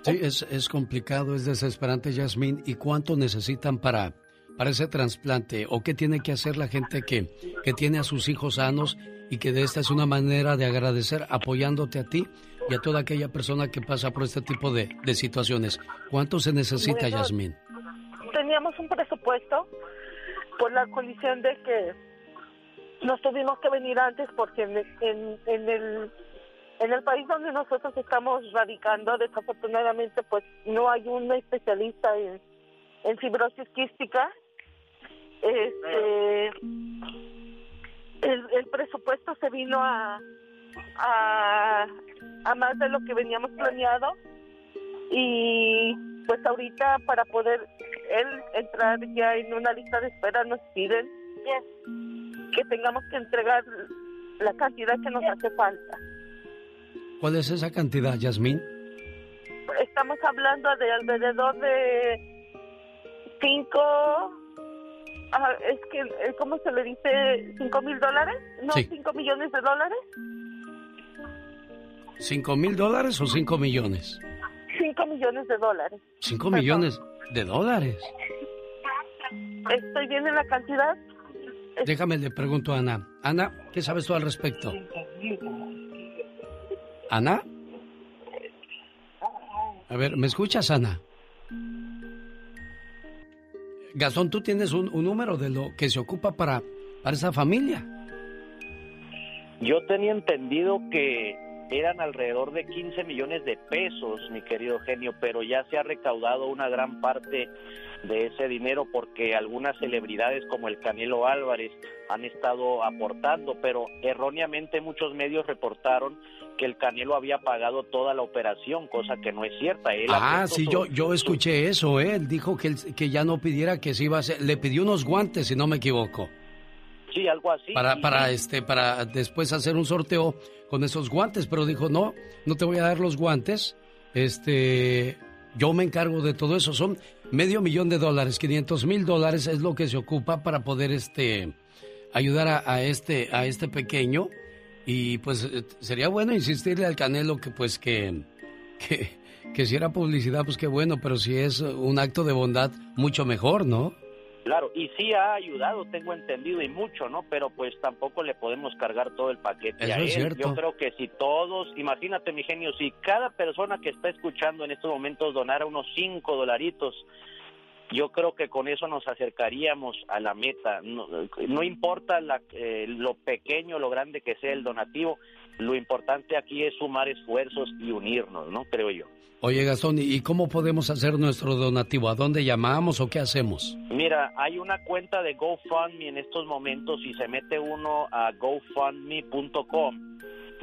Sí, es, es complicado, es desesperante, Yasmín. ¿Y cuánto necesitan para, para ese trasplante? ¿O qué tiene que hacer la gente que, que tiene a sus hijos sanos y que de esta es una manera de agradecer apoyándote a ti y a toda aquella persona que pasa por este tipo de, de situaciones? ¿Cuánto se necesita, Bueno, Yasmín? teníamos un presupuesto por la condición de que nos tuvimos que venir antes porque en, en, en el en el país donde nosotros estamos radicando desafortunadamente pues no hay un especialista en, en fibrosis quística. Este el, el presupuesto se vino a, a a más de lo que veníamos planeado y pues ahorita para poder él entrar ya en una lista de espera nos piden que tengamos que entregar la cantidad que nos hace falta. ¿Cuál es esa cantidad, Yasmín? Estamos hablando de alrededor de cinco, ah, es que, eh, ¿cómo se le dice? ¿Cinco mil dólares? No, Sí. cinco millones de dólares. ¿Cinco mil dólares o cinco millones? 5 millones de dólares. Cinco millones de dólares. ¿Estoy bien en la cantidad? Déjame, le pregunto a Ana. Ana, ¿qué sabes tú al respecto? ¿Ana? A ver, ¿me escuchas, Ana? Gastón, ¿tú tienes un, un número de lo que se ocupa para, para esa familia? Yo tenía entendido que eran alrededor de 15 millones de pesos, mi querido genio, pero ya se ha recaudado una gran parte de ese dinero porque algunas celebridades como el Canelo Álvarez han estado aportando, pero erróneamente muchos medios reportaron que el Canelo había pagado toda la operación, cosa que no es cierta. Él Ah, sí, su- yo, yo escuché eso, ¿eh? Él dijo que, que ya no pidiera que se iba a hacer. Le pidió unos guantes, si no me equivoco. Sí, algo así. para, para este para después hacer un sorteo con esos guantes pero dijo no no te voy a dar los guantes este yo me encargo de todo eso son medio millón de dólares 500 mil dólares es lo que se ocupa para poder este ayudar a, a este a este pequeño. Y pues eh, sería bueno insistirle al Canelo que pues que que que si era publicidad pues qué bueno pero si es un acto de bondad mucho mejor no Claro, y sí ha ayudado, tengo entendido, y mucho, ¿no? Pero pues tampoco le podemos cargar todo el paquete Eso a él. es cierto. Yo creo que si todos, imagínate, mi genio, si cada persona que está escuchando en estos momentos donara unos cinco dolaritos, yo creo que con eso nos acercaríamos a la meta. No, no importa la- eh, lo pequeño o lo grande que sea el donativo, lo importante aquí es sumar esfuerzos y unirnos, ¿no? Creo yo. Oye Gastón ¿y cómo podemos hacer nuestro donativo? ¿A dónde llamamos o qué hacemos? Mira, hay una cuenta de GoFundMe en estos momentos. Si se mete uno a gofundme.com,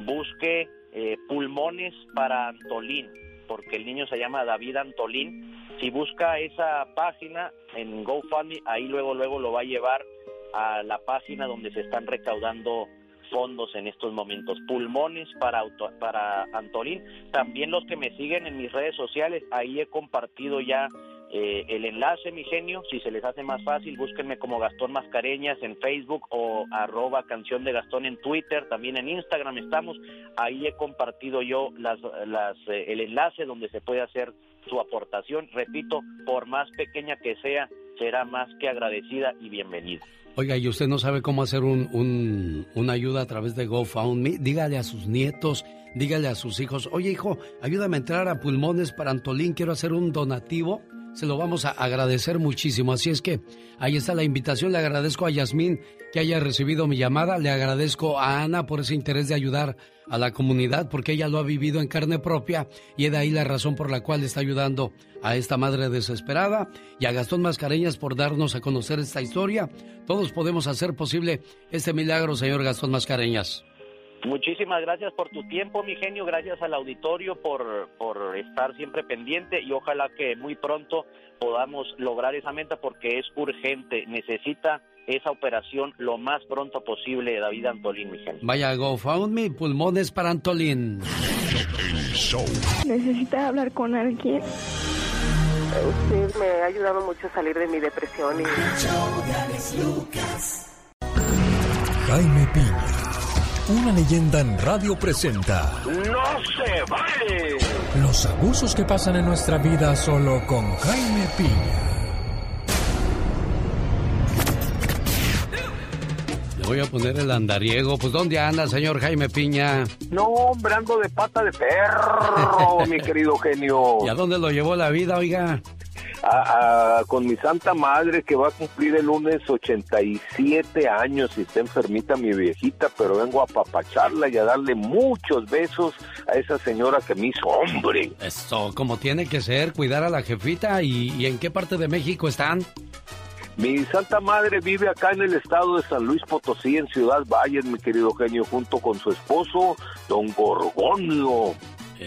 busque eh, pulmones para Antolín, porque el niño se llama David Antolín. Si busca esa página en GoFundMe, ahí luego luego lo va a llevar a la página donde se están recaudando fondos en estos momentos. Pulmones para, auto- para Antolín. También los que me siguen en mis redes sociales, ahí he compartido ya eh, el enlace, mi genio. Si se les hace más fácil, búsquenme como Gastón Mascareñas en Facebook o arroba canción de Gastón en Twitter. También en Instagram estamos. Ahí he compartido yo las, las, eh, el enlace donde se puede hacer su aportación. Repito, por más pequeña que sea, será más que agradecida y bienvenida. Oiga, ¿y usted no sabe cómo hacer un, un- una ayuda a través de GoFundMe? Dígale a sus nietos, dígale a sus hijos, oye hijo, ayúdame a entrar a Pulmones para Antolín, quiero hacer un donativo. Se lo vamos a agradecer muchísimo. Así es que ahí está la invitación. Le agradezco a Yasmín que haya recibido mi llamada. Le agradezco a Ana por ese interés de ayudar a la comunidad porque ella lo ha vivido en carne propia y es de ahí la razón por la cual está ayudando a esta madre desesperada y a Gastón Mascareñas por darnos a conocer esta historia. Todos podemos hacer posible este milagro, señor Gastón Mascareñas. Muchísimas gracias por tu tiempo, mi genio. Gracias al auditorio por, por estar siempre pendiente y ojalá que muy pronto podamos lograr esa meta porque es urgente. Necesita esa operación lo más pronto posible, David Antolín, mi genio. Vaya GoFundMe, Pulmones para Antolín. ¿Necesita hablar con alguien? Usted me ha ayudado mucho a salir de mi depresión y... Jaime Piña, una leyenda en radio presenta ¡No se vale! los abusos que pasan en nuestra vida solo con Jaime Piña. Voy a poner el andariego. Pues, ¿dónde anda, señor Jaime Piña? No, hombre, ando de pata de perro, mi querido genio. ¿Y a dónde lo llevó la vida, oiga? A- a- con mi santa madre que va a cumplir el lunes 87 años y está enfermita mi viejita, pero vengo a apapacharla y a darle muchos besos a esa señora que me hizo hombre. Eso, como tiene que ser, cuidar a la jefita. ¿Y, y en qué parte de México están? Mi santa madre vive acá en el estado de San Luis Potosí, en Ciudad Valles, mi querido genio, junto con su esposo, don Gorgonio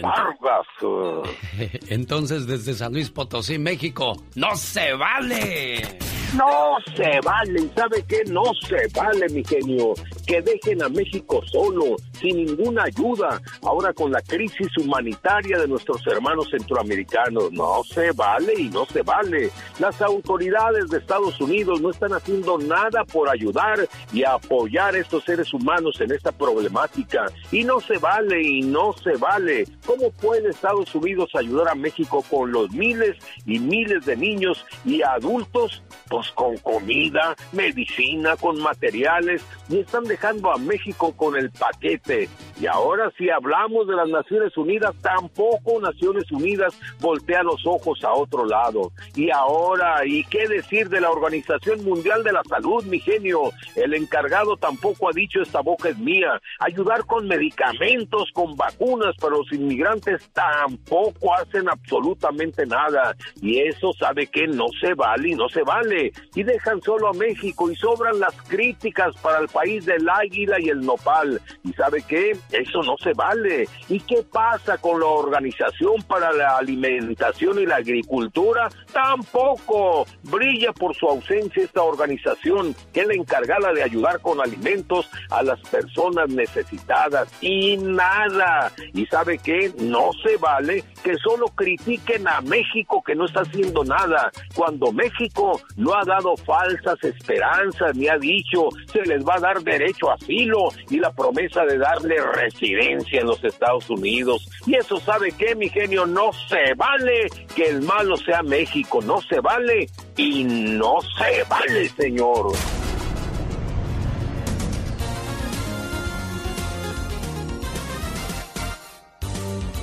Vargas. Entonces, desde San Luis Potosí, México, ¡no se vale! No se vale, ¿y sabe qué? No se vale, mi genio. Que dejen a México solo, sin ninguna ayuda, ahora con la crisis humanitaria de nuestros hermanos centroamericanos. No se vale y no se vale. Las autoridades de Estados Unidos no están haciendo nada por ayudar y apoyar a estos seres humanos en esta problemática. Y no se vale y no se vale. ¿Cómo puede Estados Unidos ayudar a México con los miles y miles de niños y adultos? Pues con comida, medicina, con materiales, y están dejando a México con el paquete. Y ahora si hablamos de las Naciones Unidas, tampoco Naciones Unidas voltea los ojos a otro lado. Y ahora, ¿y qué decir de la Organización Mundial de la Salud, mi genio? El encargado tampoco ha dicho esta boca es mía. Ayudar con medicamentos, con vacunas para los inmigrantes tampoco hacen absolutamente nada. Y eso sabe que no se vale y no se vale. Y dejan solo a México y sobran las críticas para el país del águila y el nopal. ¿Y sabe qué? Eso no se vale. ¿Y qué pasa con la Organización para la Alimentación y la Agricultura? Tampoco. Brilla por su ausencia esta organización que es la encargada de ayudar con alimentos a las personas necesitadas. Y nada. ¿Y sabe qué? No se vale que solo critiquen a México que no está haciendo nada, cuando México no ha dado falsas esperanzas ni ha dicho se les va a dar derecho a asilo y la promesa de darle residencia en los Estados Unidos. Y eso sabe que mi genio no se vale que el malo sea México, no se vale y no se vale, señor.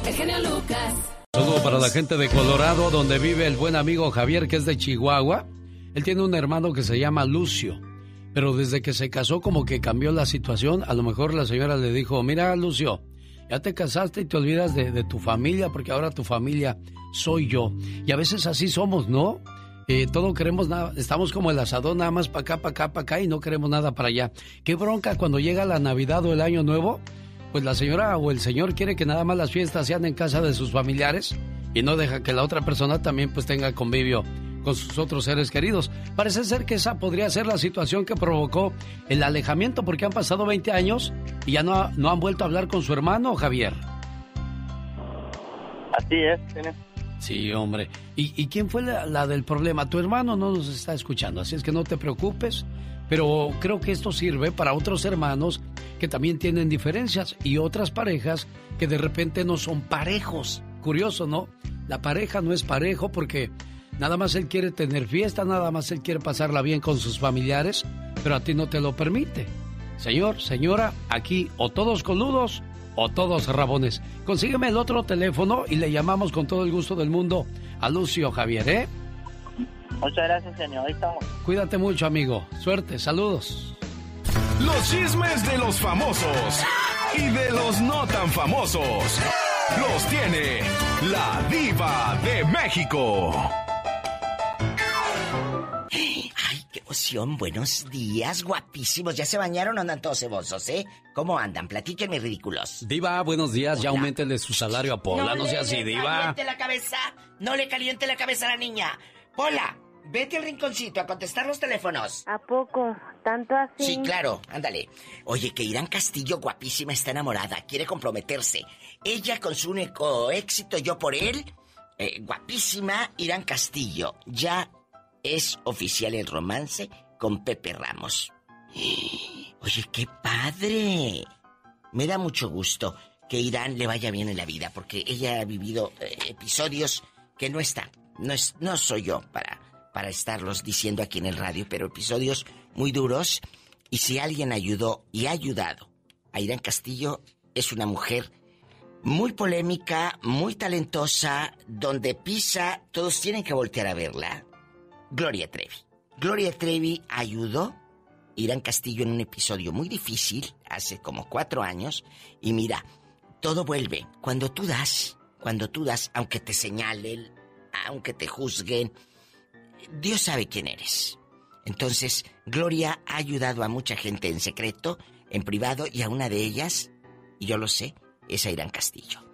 El Lucas. Saludo para la gente de Colorado, donde vive el buen amigo Javier, que es de Chihuahua. Él tiene un hermano que se llama Lucio, pero desde que se casó como que cambió la situación. A lo mejor la señora le dijo, mira Lucio, ya te casaste y te olvidas de, tu familia porque ahora tu familia soy yo. Y a veces así somos, ¿no? Eh, todo queremos nada, estamos como el asador nada más para acá, para acá, para acá y no queremos nada para allá. Qué bronca cuando llega la Navidad o el Año Nuevo pues la señora o el señor quiere que nada más las fiestas sean en casa de sus familiares y no deja que la otra persona también pues tenga convivio con sus otros seres queridos. Parece ser que esa podría ser la situación que provocó el alejamiento porque han pasado 20 años y ya no, no han vuelto a hablar con su hermano, Javier. Así es, Sí, hombre. ¿Y, y quién fue la, la, del problema? Tu hermano no nos está escuchando, así es que no te preocupes. Pero creo que esto sirve para otros hermanos que también tienen diferencias y otras parejas que de repente no son parejos. Curioso, ¿no? La pareja no es parejo porque nada más él quiere tener fiesta, nada más él quiere pasarla bien con sus familiares, pero a ti no te lo permite. Señor, señora, aquí o todos coludos o todos rabones. Consígueme el otro teléfono y le llamamos con todo el gusto del mundo a Lucio Javier, ¿eh? Muchas gracias, señor. Ahí estamos. Cuídate mucho, amigo. Suerte, saludos. Los chismes de los famosos y de los no tan famosos los tiene la diva de México. Ay, qué emoción. Buenos días, guapísimos. ¿Ya se bañaron o andan todos cebosos, eh? ¿Cómo andan? Platíquenme, ridículos. Diva, buenos días. Ya Hola. aumentenle su salario a Pola. No, sea así, le Diva. caliente la cabeza. No le caliente la cabeza a la niña. Pola, vete al rinconcito a contestar los teléfonos. ¿A poco? ¿Tanto así? Sí, claro, ándale. Oye, que Irán Castillo, guapísima, está enamorada, quiere comprometerse. Ella con su único éxito, yo por él. Eh, guapísima, Irán Castillo. Ya es oficial el romance con Pepe Ramos. Oye, qué padre. Me da mucho gusto que Irán le vaya bien en la vida, porque ella ha vivido eh, episodios que no está. No, es, no soy yo para, para estarlos diciendo aquí en el radio, pero episodios muy duros. Y si alguien ayudó y ha ayudado a Irán Castillo, es una mujer muy polémica, muy talentosa, donde pisa, todos tienen que voltear a verla. Gloria Trevi. Gloria Trevi ayudó a Irán Castillo en un episodio muy difícil, hace como cuatro años, y mira, todo vuelve. Cuando tú das, cuando tú das, aunque te señalen, aunque te juzguen, Dios sabe quién eres. Entonces, Gloria ha ayudado a mucha gente en secreto, en privado, y a una de ellas, y yo lo sé, es Irán Castillo.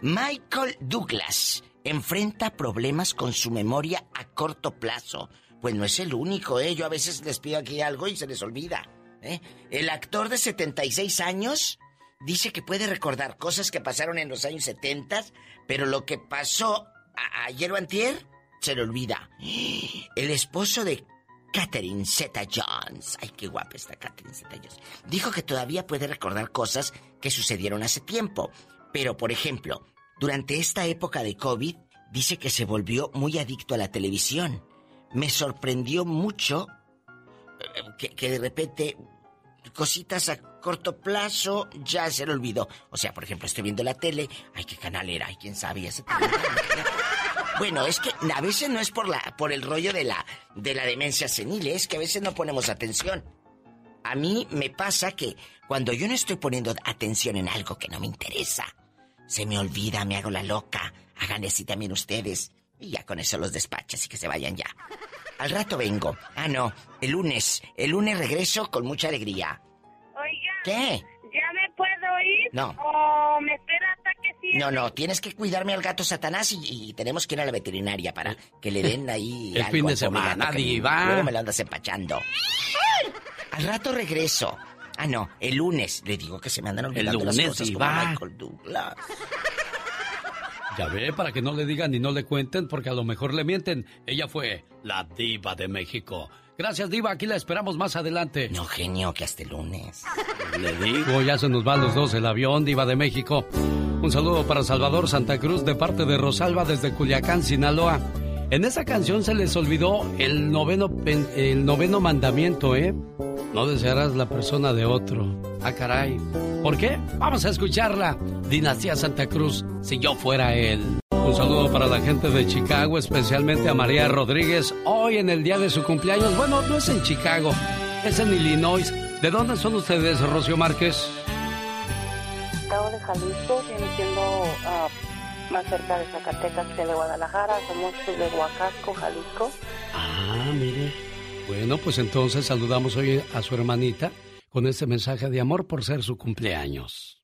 Michael Douglas enfrenta problemas con su memoria a corto plazo Pues no es el único, ¿eh? Yo a veces les pido aquí algo y se les olvida. ¿eh? El actor de 76 años dice que puede recordar cosas que pasaron en los años 70, pero lo que pasó ayer o antier se le olvida. El esposo de Catherine Zeta Jones. Ay, qué guapa está Catherine Zeta Jones. Dijo que todavía puede recordar cosas que sucedieron hace tiempo. Pero, por ejemplo, durante esta época de COVID, dice que se volvió muy adicto a la televisión. Me sorprendió mucho eh, que, de repente cositas a corto plazo ya se le olvidó. O sea, por ejemplo, estoy viendo la tele, ay, qué canal era, ay, quién sabe, ya se. Bueno, es que a veces no es por la por el rollo de la de la demencia senil, es que a veces no ponemos atención. A mí me pasa que cuando yo no estoy poniendo atención en algo que no me interesa, se me olvida, me hago la loca. Hagan así también ustedes. Y ya con eso los despachas y que se vayan ya. Al rato vengo. Ah, no, el lunes. El lunes regreso con mucha alegría. Oiga. ¿Qué? No. ¿O me espera hasta que cierre? No, no, tienes que cuidarme al gato Satanás y, y tenemos que ir a la veterinaria para que le den ahí El algo fin de semana, diva. Luego me lo andas empachando. Al rato regreso. Ah, no, el lunes. Le digo que se me andan olvidando las lunes, cosas como Michael Douglas. Ya ve, para que no le digan y no le cuenten, porque a lo mejor le mienten. Ella fue la diva de México. Gracias, diva. Aquí la esperamos más adelante. No, genio, que hasta el lunes. Le digo, ya se nos va a los dos el avión, diva de México. Un saludo para Salvador Santa Cruz de parte de Rosalba desde Culiacán, Sinaloa. En esa canción se les olvidó el noveno, el noveno mandamiento, ¿eh? No desearás la persona de otro. Ah, caray. ¿Por qué? Vamos a escucharla. Dinastía Santa Cruz, si yo fuera él. Un saludo para la gente de Chicago, especialmente a María Rodríguez, hoy en el día de su cumpleaños. Bueno, no es en Chicago, es en Illinois. ¿De dónde son ustedes, Rocío Márquez? Estado de Jalisco, viene siendo ah, más cerca de Zacatecas que de Guadalajara. Somos de Huacasco, Jalisco. Ah, mire. Bueno, pues entonces saludamos hoy a su hermanita con este mensaje de amor por ser su cumpleaños.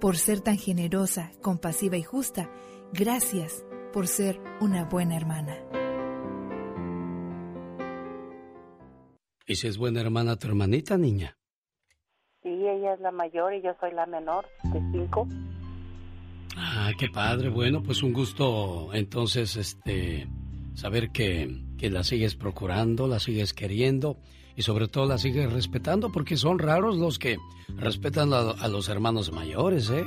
Por ser tan generosa, compasiva y justa, gracias por ser una buena hermana. ¿Y si es buena hermana tu hermanita, niña? Sí, ella es la mayor y yo soy la menor, de cinco. Ah, qué padre. Bueno, pues un gusto entonces este saber que, que la sigues procurando, la sigues queriendo y sobre todo la sigues respetando porque son raros los que respetan a, a los hermanos mayores, ¿eh?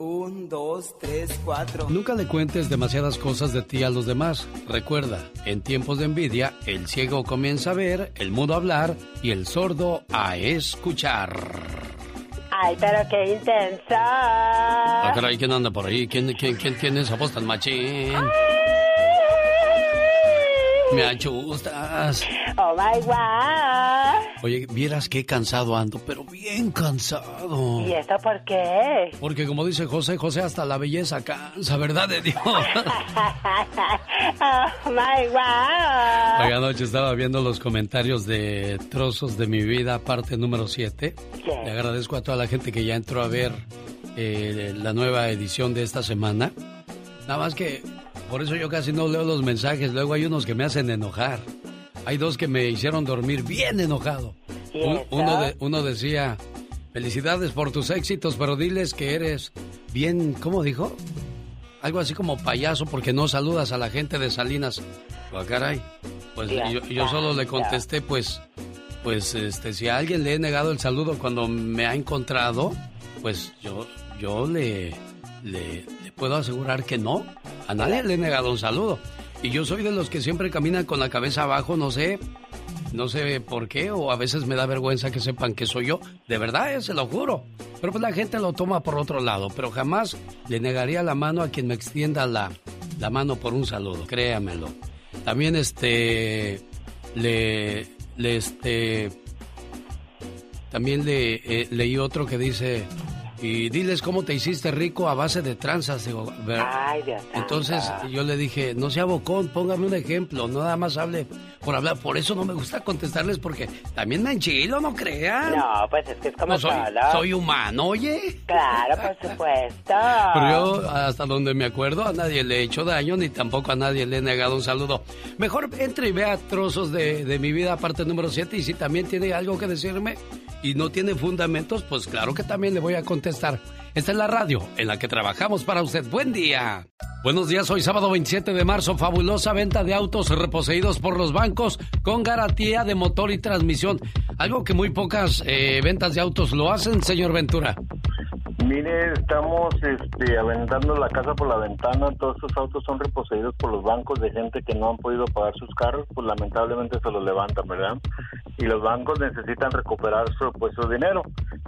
Un, dos, tres, cuatro. Nunca le cuentes demasiadas cosas de ti a los demás. Recuerda, en tiempos de envidia, el ciego comienza a ver, el mudo a hablar y el sordo a escuchar. Ay, pero qué intensa. Ah, caray, ¿quién anda por ahí? ¿Quién, quién, quién tiene esa voz tan machín? Me achustas. Oh my god. Oye, vieras qué cansado ando, pero bien cansado. ¿Y esto por qué? Porque como dice José, José hasta la belleza cansa, ¿verdad de Dios? oh my god. Hoy anoche estaba viendo los comentarios de Trozos de mi vida, parte número 7. Le agradezco a toda la gente que ya entró a ver eh, la nueva edición de esta semana. Nada más que por eso yo casi no leo los mensajes. Luego hay unos que me hacen enojar. Hay dos que me hicieron dormir bien enojado. Uno, de- uno decía, felicidades por tus éxitos, pero diles que eres bien, ¿cómo dijo? Algo así como payaso porque no saludas a la gente de Salinas. Ah, caray. Pues yo, yo solo le contesté, pues, pues, este, si a alguien le he negado el saludo cuando me ha encontrado, pues yo, yo le, le puedo asegurar que no. A nadie le he negado un saludo. Y yo soy de los que siempre caminan con la cabeza abajo, no sé, no sé por qué, o a veces me da vergüenza que sepan que soy yo. De verdad, eh, se lo juro. Pero pues la gente lo toma por otro lado, pero jamás le negaría la mano a quien me extienda la, la mano por un saludo, créamelo. También este le, le este también le eh, leí otro que dice y diles cómo te hiciste rico a base de tranzas. Digo, Ay, Dios Entonces yo le dije, no sea bocón, póngame un ejemplo, no nada más hable por hablar. Por eso no me gusta contestarles porque también me enchilo, no crean. No, pues es que es como No, soy, solo. soy humano, oye. Claro, por supuesto. Pero yo, hasta donde me acuerdo, a nadie le he hecho daño ni tampoco a nadie le he negado un saludo. Mejor entre y vea trozos de, de mi vida, parte número 7, y si también tiene algo que decirme y no tiene fundamentos, pues claro que también le voy a contestar contestar. Esta es la radio en la que trabajamos para usted. Buen día. Buenos días, hoy sábado 27 de marzo, fabulosa venta de autos reposeídos por los bancos con garantía de motor y transmisión. Algo que muy pocas eh, ventas de autos lo hacen, señor Ventura. Mire, estamos este, aventando la casa por la ventana. Todos estos autos son reposeídos por los bancos de gente que no han podido pagar sus carros, pues lamentablemente se los levantan, ¿verdad? Y los bancos necesitan recuperar su, pues, su dinero.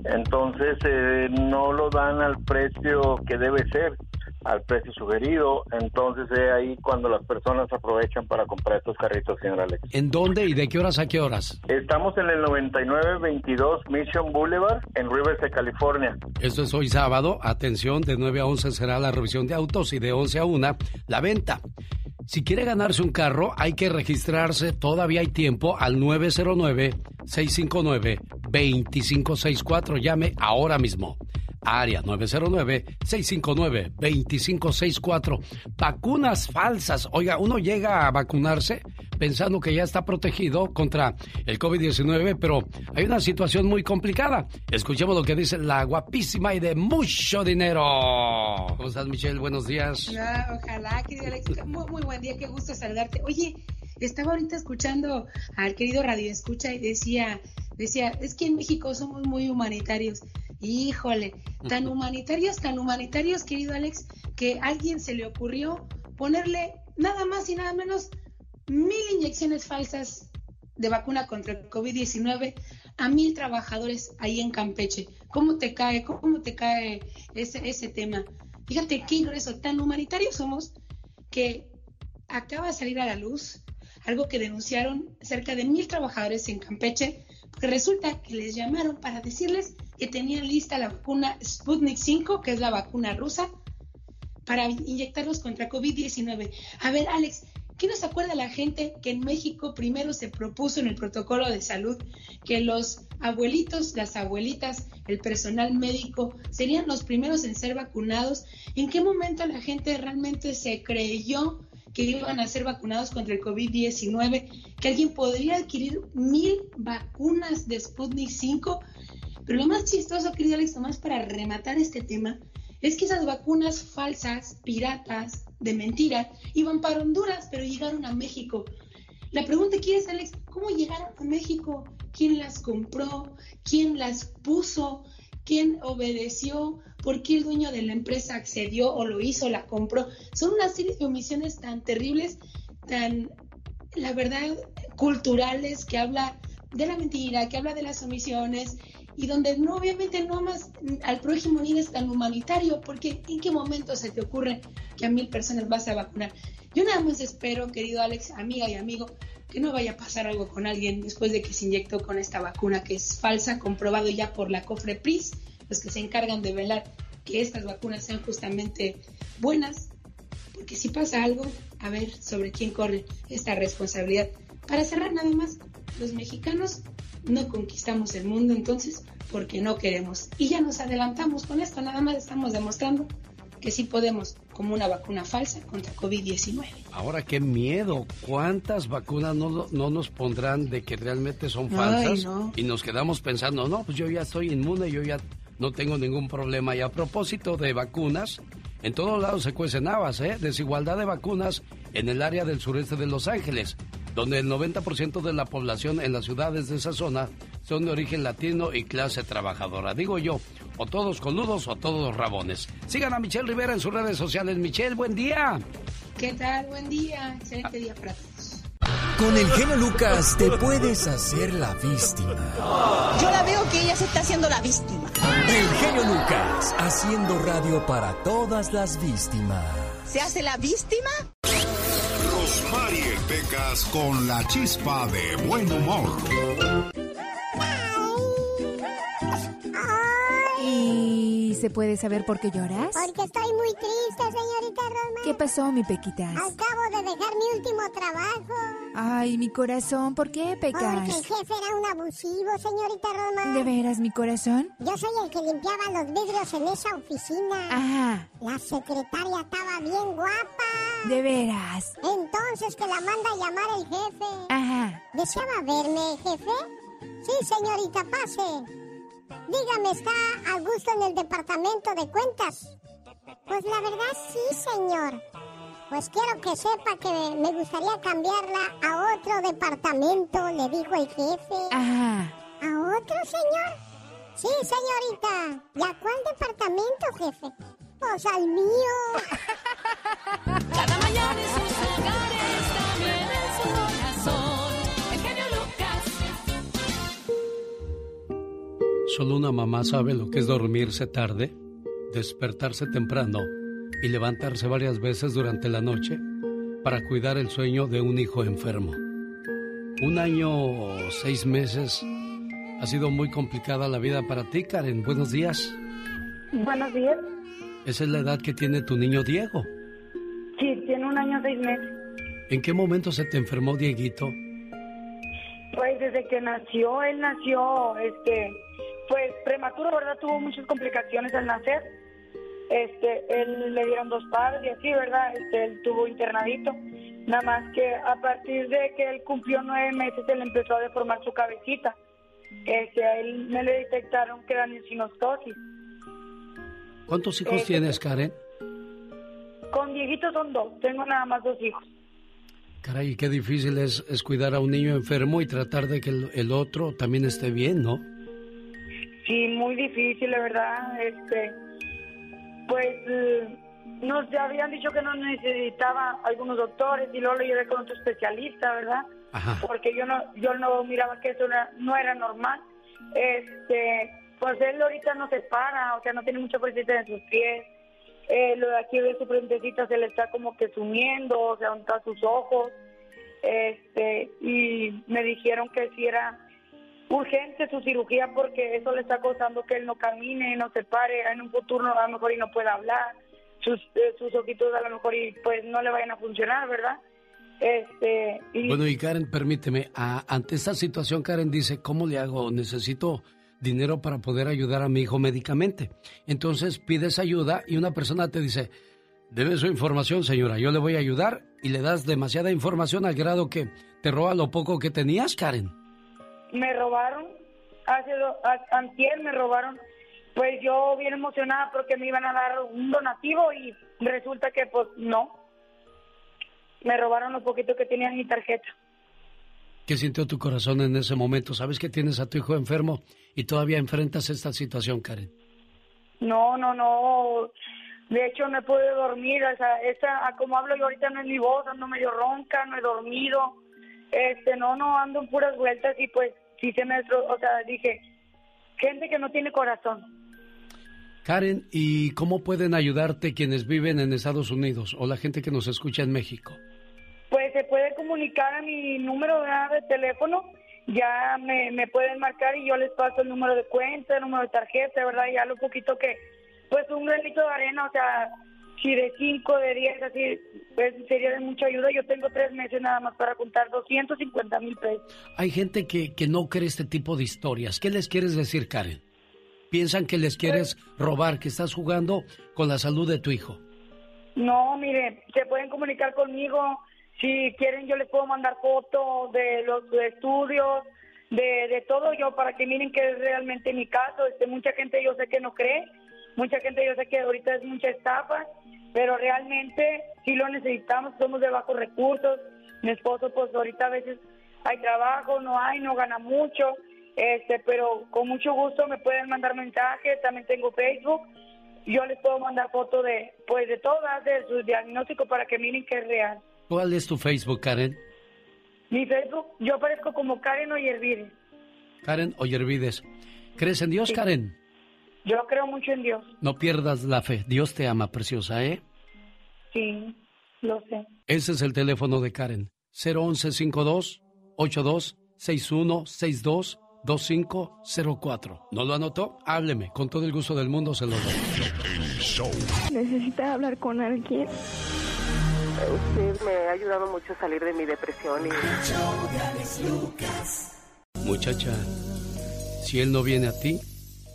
Entonces eh, no lo dan al precio que debe ser, al precio sugerido. Entonces es ahí cuando las personas aprovechan para comprar estos carritos, señor Alex. ¿En dónde y de qué horas a qué horas? Estamos en el 9922 Mission Boulevard en Riverside, California. Esto es hoy sábado. Atención, de 9 a 11 será la revisión de autos y de 11 a 1 la venta. Si quiere ganarse un carro, hay que registrarse, todavía hay tiempo, al 909-659-2564. Llame ahora mismo. Área 909-659-2564. Vacunas falsas. Oiga, uno llega a vacunarse pensando que ya está protegido contra el COVID-19, pero hay una situación muy complicada. Escuchemos lo que dice la guapísima y de mucho dinero. ¿Cómo estás, Michelle? Buenos días. Ojalá, querido Alex. Muy, muy buen día, qué gusto saludarte. Oye, estaba ahorita escuchando al querido Radio Escucha y decía, decía, es que en México somos muy humanitarios. Híjole, tan humanitarios, tan humanitarios, querido Alex, que a alguien se le ocurrió ponerle nada más y nada menos mil inyecciones falsas de vacuna contra el COVID-19 a mil trabajadores ahí en Campeche. ¿Cómo te cae? ¿Cómo te cae ese, ese tema? Fíjate qué ingreso, tan humanitarios somos que acaba de salir a la luz algo que denunciaron cerca de mil trabajadores en Campeche, resulta que les llamaron para decirles que tenían lista la vacuna Sputnik 5, que es la vacuna rusa, para inyectarlos contra COVID-19. A ver, Alex, ¿qué nos acuerda la gente que en México primero se propuso en el protocolo de salud que los abuelitos, las abuelitas, el personal médico serían los primeros en ser vacunados? ¿En qué momento la gente realmente se creyó que iban a ser vacunados contra el COVID-19, que alguien podría adquirir mil vacunas de Sputnik 5. Pero lo más chistoso, querido Alex Tomás, para rematar este tema, es que esas vacunas falsas, piratas, de mentira, iban para Honduras, pero llegaron a México. La pregunta aquí es, Alex, ¿cómo llegaron a México? ¿Quién las compró? ¿Quién las puso? ¿Quién obedeció? ¿Por qué el dueño de la empresa accedió o lo hizo, la compró? Son una serie de omisiones tan terribles, tan, la verdad, culturales, que habla de la mentira, que habla de las omisiones y donde no, obviamente no amas al prójimo ni eres tan humanitario, porque ¿en qué momento se te ocurre que a mil personas vas a vacunar? Yo nada más espero, querido Alex, amiga y amigo, que no vaya a pasar algo con alguien después de que se inyectó con esta vacuna que es falsa, comprobado ya por la COFREPRIS, los que se encargan de velar que estas vacunas sean justamente buenas, porque si pasa algo, a ver sobre quién corre esta responsabilidad. Para cerrar nada más, los mexicanos no conquistamos el mundo entonces porque no queremos. Y ya nos adelantamos con esto, nada más estamos demostrando que sí podemos, como una vacuna falsa contra COVID-19. Ahora qué miedo, ¿cuántas vacunas no, no, nos pondrán de que realmente son falsas? Ay, no. Y nos quedamos pensando, no, pues yo ya estoy inmune, yo ya no tengo ningún problema. Y a propósito de vacunas, en todos lados se cuecen habas, ¿eh? Desigualdad de vacunas en el área del sureste de Los Ángeles, donde el 90% de la población en las ciudades de esa zona son de origen latino y clase trabajadora. Digo yo, o todos coludos o todos rabones. Sigan a Michelle Rivera en sus redes sociales. Michelle, buen día. ¿Qué tal? Buen día. Excelente día para todos. Con el genio Lucas te puedes hacer la víctima. Yo la veo que ella se está haciendo la víctima. El genio Lucas, haciendo radio para todas las víctimas. ¿Se hace la víctima? Rosmarie Pecas con la chispa de buen humor. Se puede saber por qué lloras? Porque estoy muy triste, señorita Rosmar. ¿Qué pasó, mi Pequitas? Acabo de dejar mi último trabajo. Ay, mi corazón, ¿por qué, Pecas? Porque el jefe era un abusivo, señorita Rosmar. ¿De veras, mi corazón? Yo soy el que limpiaba los vidrios en esa oficina. Ajá. La secretaria estaba bien guapa. ¿De veras? Entonces que la manda a llamar el jefe. Ajá. ¿Deseaba verme, jefe? Sí, señorita, pase. Dígame, ¿está a gusto en el departamento de cuentas? Pues la verdad sí, señor. Pues quiero que sepa que me gustaría cambiarla a otro departamento, le dijo el jefe. Ajá. ¿A otro, señor? Sí, señorita. ¿Y a cuál departamento, jefe? Pues al mío. Cada mañana Solo una mamá sabe lo que es dormirse tarde, despertarse temprano y levantarse varias veces durante la noche para cuidar el sueño de un hijo enfermo. Un año o seis meses ha sido muy complicada la vida para ti, Karen. Buenos días. Buenos días. Esa es la edad que tiene tu niño Diego. Sí, tiene un año seis meses. ¿En qué momento se te enfermó Dieguito? Pues desde que nació, él nació, este, pues prematuro, ¿verdad? Tuvo muchas complicaciones al nacer. Este, él le dieron dos padres y así, ¿verdad? Este, él tuvo internadito. Nada más que a partir de que él cumplió nueve meses, él empezó a deformar su cabecita. Este, a él me le detectaron que era sinustosis. ¿Cuántos hijos Eh, tienes, Karen? Con Dieguito son dos, tengo nada más dos hijos. Caray, qué difícil es, es cuidar a un niño enfermo y tratar de que el, el otro también esté bien, ¿no? Sí, muy difícil, la verdad. Este, pues eh, nos habían dicho que no necesitaba algunos doctores y luego lo llevé con otro especialista, ¿verdad? Porque yo no, yo no miraba que eso era- no era normal. Este, pues él ahorita no se para, o sea, no tiene mucha fuerza en sus pies. Eh, lo de aquí de su frentecita se le está como que sumiendo, o sea, están sus ojos. Este, y me dijeron que si era urgente su cirugía porque eso le está causando que él no camine, no se pare, en un futuro a lo mejor y no pueda hablar, sus, eh, ojitos a lo mejor y pues no le vayan a funcionar, ¿verdad? Este, Bueno, y Karen, permíteme, a- ante esta situación, Karen dice, ¿cómo le hago? Necesito dinero para poder ayudar a mi hijo médicamente. Entonces pides ayuda y una persona te dice, debe su información, señora, yo le voy a ayudar y le das demasiada información al grado que te roba lo poco que tenías, Karen. Me robaron, hace do, a- antier me robaron, pues yo bien emocionada porque me iban a dar un donativo y resulta que pues no, me robaron lo poquito que tenía en mi tarjeta. ¿Qué sintió tu corazón en ese momento? ¿Sabes que tienes a tu hijo enfermo y todavía enfrentas esta situación, Karen? No, no, no. De hecho, no he podido dormir. O sea, esa, a como hablo yo ahorita no es mi voz, ando medio ronca, no he dormido. Este, no, no, ando en puras vueltas y pues sí se me... O sea, dije, gente que no tiene corazón. Karen, ¿y cómo pueden ayudarte quienes viven en Estados Unidos o la gente que nos escucha en México? Pues se puede comunicar a mi número de teléfono. Ya me, me pueden marcar y yo les paso el número de cuenta, el número de tarjeta, ¿verdad? Ya lo poquito que... Pues un granito de arena, o sea, si de 5, de 10, así, pues sería de mucha ayuda. Yo tengo tres meses nada más para contar 250 mil pesos. Hay gente que, que no cree este tipo de historias. ¿Qué les quieres decir, Karen? Piensan que les quieres robar, que estás jugando con la salud de tu hijo. No, mire, se pueden comunicar conmigo. Si quieren, yo les puedo mandar fotos de los estudios, de, de todo yo, para que miren que es realmente mi caso. Este, mucha gente yo sé que no cree, mucha gente yo sé que ahorita es mucha estafa, pero realmente sí lo necesitamos, somos de bajos recursos. Mi esposo, pues ahorita a veces hay trabajo, no hay, no gana mucho, este, pero con mucho gusto me pueden mandar mensajes, también tengo Facebook. Yo les puedo mandar fotos de, pues de todas, de su diagnóstico para que miren que es real. ¿Cuál es tu Facebook, Karen? Mi Facebook, yo aparezco como Karen Oyervides. Karen Oyervides. ¿Crees en Dios, Sí. Karen? Yo creo mucho en Dios. No pierdas la fe. Dios te ama, preciosa, ¿eh? Sí, lo sé. Ese es el teléfono de Karen. 01152 82 61 62 2504. ¿No lo anotó? Hábleme. Con todo el gusto del mundo se lo doy. Necesita hablar con alguien. Usted me ha ayudado mucho a salir de mi depresión y... Muchacha, si él no viene a ti,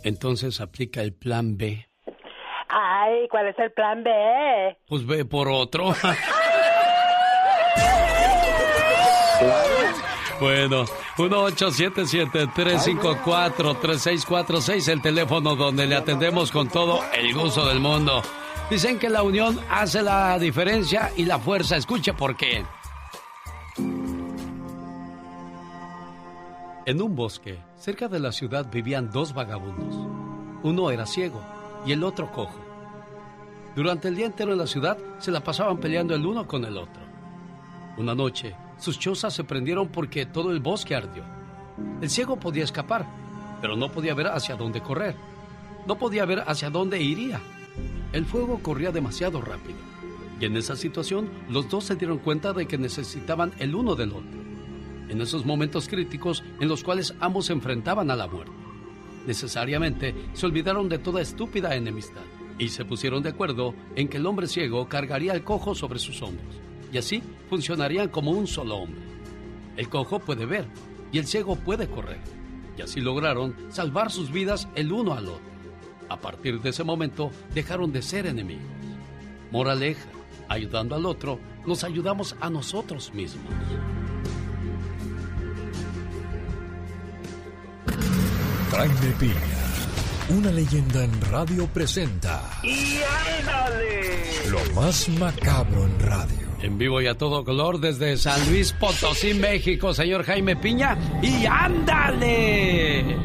entonces aplica el plan B. Ay, ¿cuál es el plan B? Pues ve por otro. Bueno, 1-877-354-3646, el teléfono donde le atendemos con todo el gusto del mundo. Dicen que la unión hace la diferencia y la fuerza. Escuche por qué. En un bosque, cerca de la ciudad, vivían dos vagabundos. Uno era ciego y el otro cojo. Durante el día entero en la ciudad se la pasaban peleando el uno con el otro. Una noche, sus chozas se prendieron porque todo el bosque ardió. El ciego podía escapar, pero no podía ver hacia dónde correr. No podía ver hacia dónde iría. El fuego corría demasiado rápido. Y en esa situación, los dos se dieron cuenta de que necesitaban el uno del otro. En esos momentos críticos en los cuales ambos se enfrentaban a la muerte. Necesariamente se olvidaron de toda estúpida enemistad y se pusieron de acuerdo en que el hombre ciego cargaría al cojo sobre sus hombros y así funcionarían como un solo hombre. El cojo puede ver y el ciego puede correr y así lograron salvar sus vidas el uno al otro. A partir de ese momento dejaron de ser enemigos. Moraleja, ayudando al otro, nos ayudamos a nosotros mismos. Jaime Piña, una leyenda en radio presenta ¡Y ándale! lo más macabro en radio. En vivo y a todo color desde San Luis Potosí, México, señor Jaime Piña. ¡Y ándale!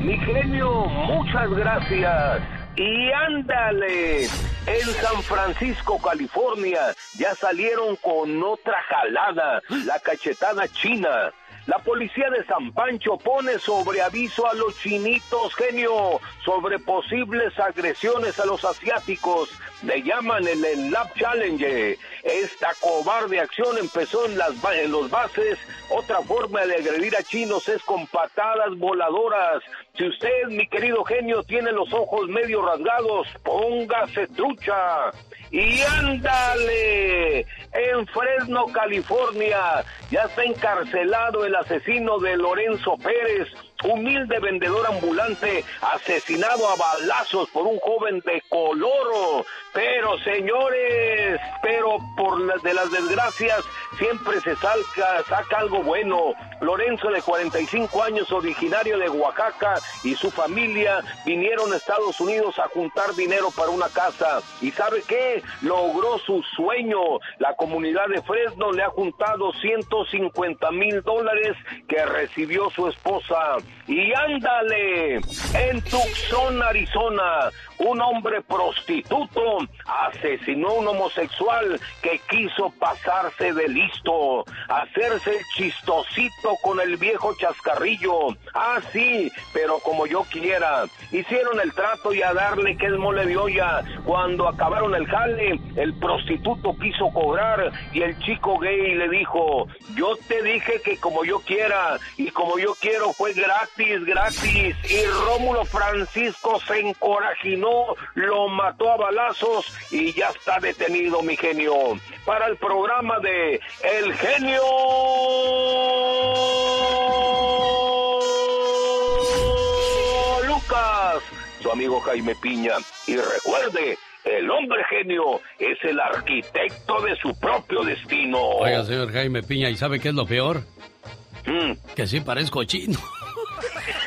Mi genio, muchas gracias. Y ándale, en San Francisco, California, ya salieron con otra jalada, la cachetada china. La policía de San Pancho pone sobre aviso a los chinitos, genio, sobre posibles agresiones a los asiáticos. Le llaman el, el Lab Challenge. Esta cobarde acción empezó en, las, en los bases. Otra forma de agredir a chinos es con patadas voladoras. Si usted, mi querido genio, tiene los ojos medio rasgados, póngase trucha. Y ándale, en Fresno, California, ya está encarcelado el asesino de Lorenzo Pérez, humilde vendedor ambulante, asesinado a balazos por un joven de Coloro. Pero señores, pero por las de las desgracias siempre se saca algo bueno. Lorenzo de 45 años, originario de Oaxaca, y su familia vinieron a Estados Unidos a juntar dinero para una casa. ¿Y sabe qué? Logró su sueño. La comunidad de Fresno le ha juntado 150 mil dólares que recibió su esposa. Y ándale, en Tucson, Arizona, un hombre prostituto asesinó a un homosexual que quiso pasarse de listo, hacerse el chistosito con el viejo chascarrillo. Ah, sí, pero como yo quiera. Hicieron el trato y a darle que el mole de olla. Cuando acabaron el jale, el prostituto quiso cobrar y el chico gay le dijo, yo te dije que como yo quiera y como yo quiero fue gratis, gratis. Y Rómulo Francisco se encorajinó, lo mató a balazos y ya está detenido, mi genio. Para el programa de El Genio Lucas, su amigo Jaime Piña. Y recuerde, el hombre genio es el arquitecto de su propio destino. Oiga, señor Jaime Piña, ¿y sabe qué es lo peor? Mm. Que sí parezco chino.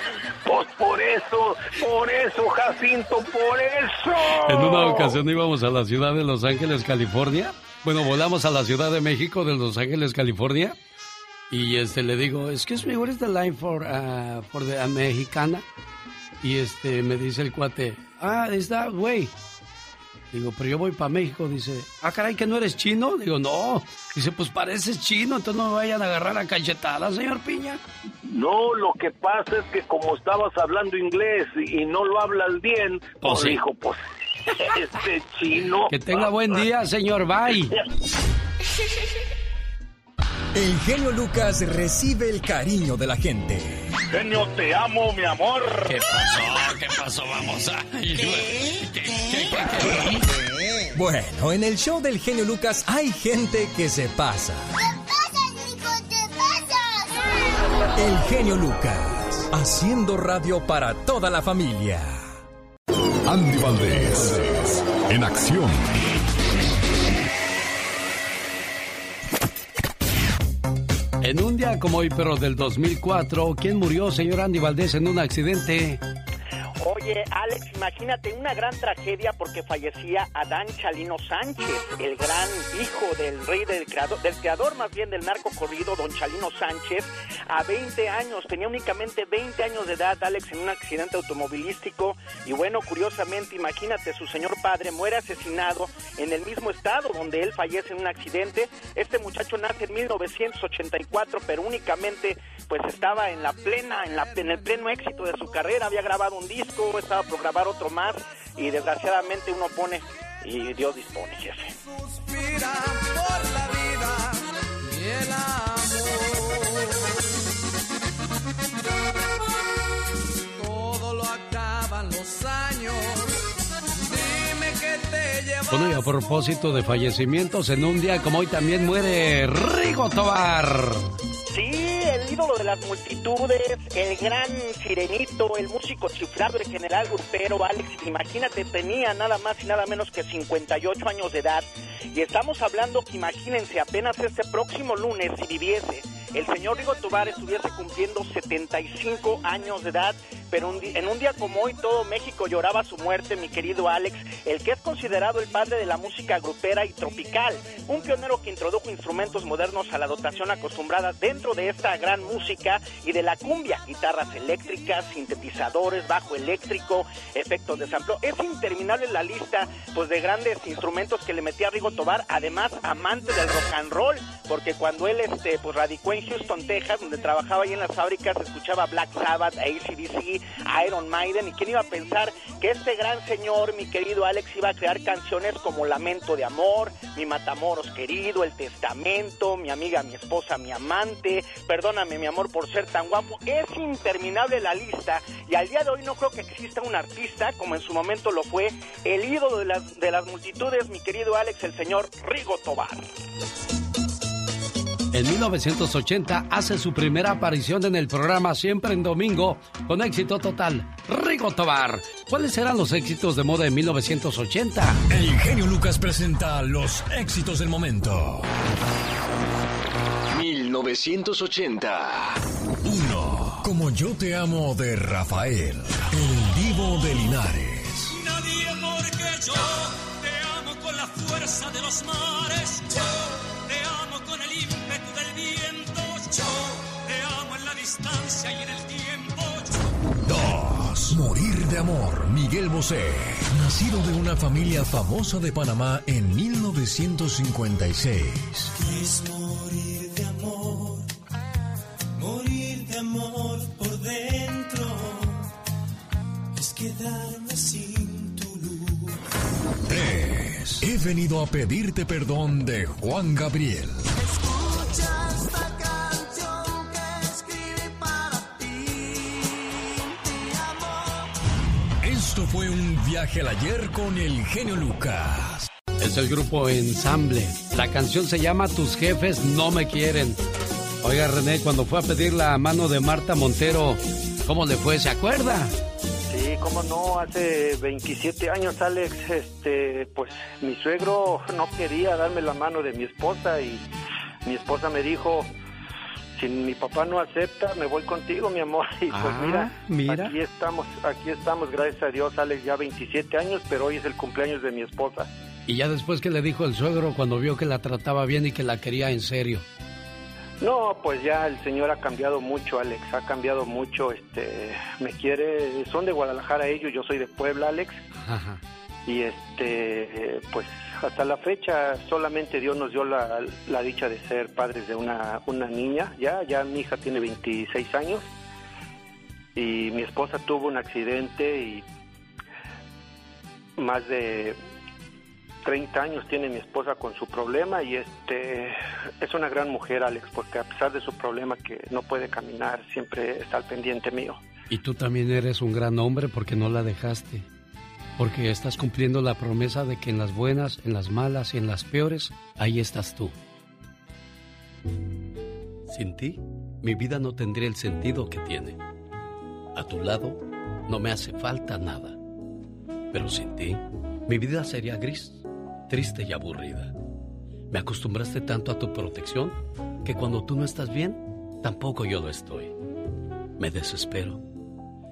Pues por eso, por eso, Jacinto, por eso. En una ocasión íbamos a la ciudad de Los Ángeles, California. Bueno, volamos a la Ciudad de México de Los Ángeles, California. Y este le digo, excuse me, what is the line for, uh, for the uh, mexicana? Y este me dice el cuate, ah, is that way. Digo, pero yo voy para México. Dice, ah, caray, que no eres chino. Digo, no. Dice, pues pareces chino, entonces no me vayan a agarrar a cachetadas, señor Piña. No, lo que pasa es que como estabas hablando inglés y, no lo hablas bien, pues sí. dijo, pues este chino. Que tenga buen día, señor. Bye. El genio Lucas recibe el cariño de la gente. Genio, te amo, mi amor. ¿Qué pasó? ¿Qué pasó? Vamos a... Bueno, en el show del genio Lucas hay gente que se pasa. El genio Lucas, haciendo radio para toda la familia. Andy Valdés, en acción. En un día como hoy, pero del 2004, ¿quién murió, señor Andy Valdés, en un accidente? Oye, Alex, imagínate una gran tragedia porque fallecía Adán Chalino Sánchez, el gran hijo del rey del creador, del creador más bien del narco corrido, don Chalino Sánchez, a 20 años, tenía únicamente 20 años de edad, Alex, en un accidente automovilístico. Y bueno, curiosamente, imagínate, su señor padre muere asesinado en el mismo estado donde él fallece en un accidente. Este muchacho nace en 1984, pero únicamente pues estaba en la plena, en, la, en el pleno éxito de su carrera, había grabado un disco, estaba por grabar otro más y desgraciadamente uno pone y Dios dispone, jefe. Suspira por la vida y el amor. Todo lo acaban los años. Dime que te llevas. Bueno, y a propósito de fallecimientos, en un día como hoy también muere Rigo Tobar. Sí, el ídolo de las multitudes, el gran sirenito, el músico chiflado, el general grupero, Alex, imagínate, tenía nada más y nada menos que 58 años de edad. Y estamos hablando que imagínense, apenas este próximo lunes, si viviese, el señor Rigo Tobar estuviese cumpliendo 75 años de edad, pero un en un día como hoy todo México lloraba su muerte, mi querido Alex, el que es considerado el padre de la música grupera y tropical, un pionero que introdujo instrumentos modernos a la dotación acostumbrada dentro de esta gran música y de la cumbia, guitarras eléctricas, sintetizadores, bajo eléctrico, efectos de samplo. Es interminable la lista pues de grandes instrumentos que le metía Rigo Tobar, además amante del rock and roll, porque cuando él este pues radicó en Houston, Texas, donde trabajaba ahí en las fábricas, escuchaba Black Sabbath, ACDC, Iron Maiden, y quién iba a pensar que este gran señor, mi querido Alex, iba a crear canciones como Lamento de Amor, Mi Matamoros Querido, El Testamento, Mi Amiga, Mi Esposa, Mi Amante, Perdóname mi amor por ser tan guapo, es interminable la lista, y al día de hoy no creo que exista un artista, como en su momento lo fue, el ídolo de las, de las multitudes, mi querido Alex, el señor Rigo Tobar. En 1980 hace su primera aparición en el programa Siempre en Domingo con éxito total. Rigo Tobar. ¿Cuáles eran los éxitos de moda en 1980? El genio Lucas presenta los éxitos del momento. 1980. 1. Como yo te amo de Rafael, el divo de Linares. Nadie porque yo te amo con la fuerza de los mares. Yo te amo con el ímpetu del viento. Yo te amo en la distancia y en el tiempo. 2. Morir de amor, Miguel Bosé. Nacido de una familia famosa de Panamá en 1956. Es morir de amor, morir de amor por dentro. Es quedarme sin tu luz. 3. He venido a pedirte perdón de Juan Gabriel. Escucha esta Esto fue un viaje al ayer con el genio Lucas. Es el grupo Ensamble. La canción se llama Tus jefes no me quieren. Oiga, René, cuando fue a pedir la mano de Marta Montero, ¿cómo le fue? ¿Se acuerda? Sí, cómo no, hace 27 años, Alex, este, pues mi suegro no quería darme la mano de mi esposa y mi esposa me dijo, si mi papá no acepta, me voy contigo, mi amor. Y pues Ah, mira, mira. aquí estamos, aquí estamos, gracias a Dios, Alex, ya 27 años, pero hoy es el cumpleaños de mi esposa. Y ya después que le dijo el suegro cuando vio que la trataba bien y que la quería en serio. No, pues ya el señor ha cambiado mucho, Alex, ha cambiado mucho, este, me quiere, son de Guadalajara ellos, yo soy de Puebla, Alex, Ajá. y este pues hasta la fecha solamente Dios nos dio la, la dicha de ser padres de una, una niña ya ya mi hija tiene 26 años y mi esposa tuvo un accidente y más de 30 años tiene mi esposa con su problema y este es una gran mujer Alex porque a pesar de su problema que no puede caminar siempre está al pendiente mío. Y tú también eres un gran hombre porque no la dejaste. Porque estás cumpliendo la promesa de que en las buenas, en las malas y en las peores, ahí estás tú. Sin ti, mi vida no tendría el sentido que tiene. A tu lado, no me hace falta nada. Pero sin ti, mi vida sería gris, triste y aburrida. Me acostumbraste tanto a tu protección que cuando tú no estás bien, tampoco yo lo estoy. Me desespero.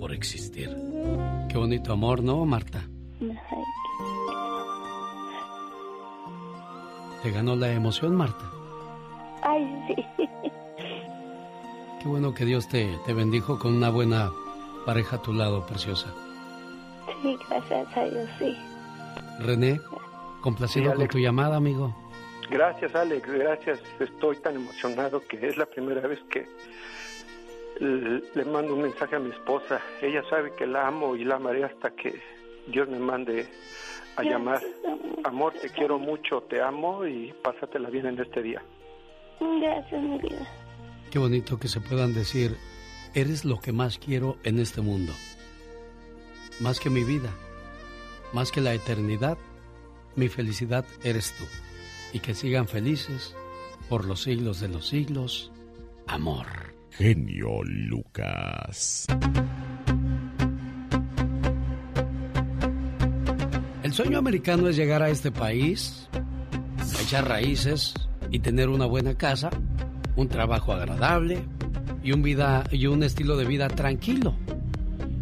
por existir. Qué bonito amor, ¿no, Marta? ¿Te ganó la emoción, Marta? Ay, sí. Qué bueno que Dios te, te bendijo con una buena pareja a tu lado, preciosa. Sí, gracias a Dios, sí. René, complacido con tu llamada, amigo. Gracias, Alex, gracias. Estoy tan emocionado que es la primera vez que le mando un mensaje a mi esposa. Ella sabe que la amo y la amaré hasta que Dios me mande a llamar. Amor, te quiero mucho, te amo y pásatela bien en este día. Gracias, mi vida. Qué bonito que se puedan decir, eres lo que más quiero en este mundo. Más que mi vida, más que la eternidad, mi felicidad eres tú. Y que sigan felices por los siglos de los siglos. Amor. Genio Lucas. El sueño americano es llegar a este país, echar raíces y tener una buena casa, un trabajo agradable y un, vida, y un estilo de vida tranquilo.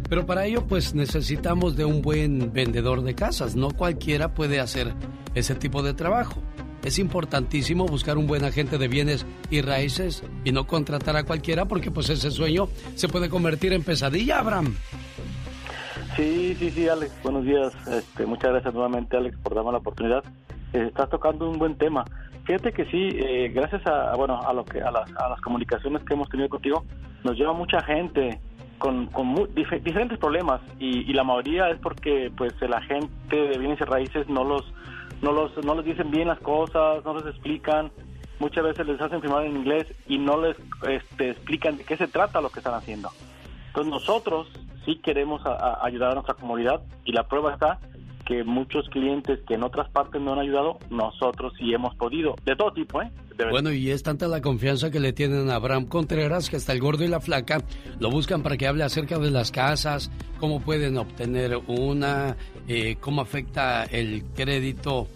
Pero para ello pues necesitamos de un buen vendedor de casas. No cualquiera puede hacer ese tipo de trabajo. Es importantísimo buscar un buen agente de bienes y raíces y no contratar a cualquiera porque pues ese sueño se puede convertir en pesadilla, Abraham. Sí, sí, sí, Alex. Buenos días. Este, muchas gracias nuevamente, Alex, por darme la oportunidad. Eh, estás tocando un buen tema. Fíjate que sí, eh, gracias a, bueno, a lo que a las, a las comunicaciones que hemos tenido contigo, nos lleva mucha gente con, con diferentes problemas y, la mayoría es porque pues el agente de bienes y raíces no los no los no les dicen bien las cosas, no les explican, muchas veces les hacen firmar en inglés y no les este, explican de qué se trata lo que están haciendo. Entonces nosotros sí queremos ayudar a nuestra comunidad y la prueba está que muchos clientes que en otras partes no han ayudado, nosotros sí hemos podido, de todo tipo, ¿eh? Bueno, y es tanta la confianza que le tienen a Abraham Contreras que hasta el gordo y la flaca lo buscan para que hable acerca de las casas, cómo pueden obtener una, eh, cómo afecta el crédito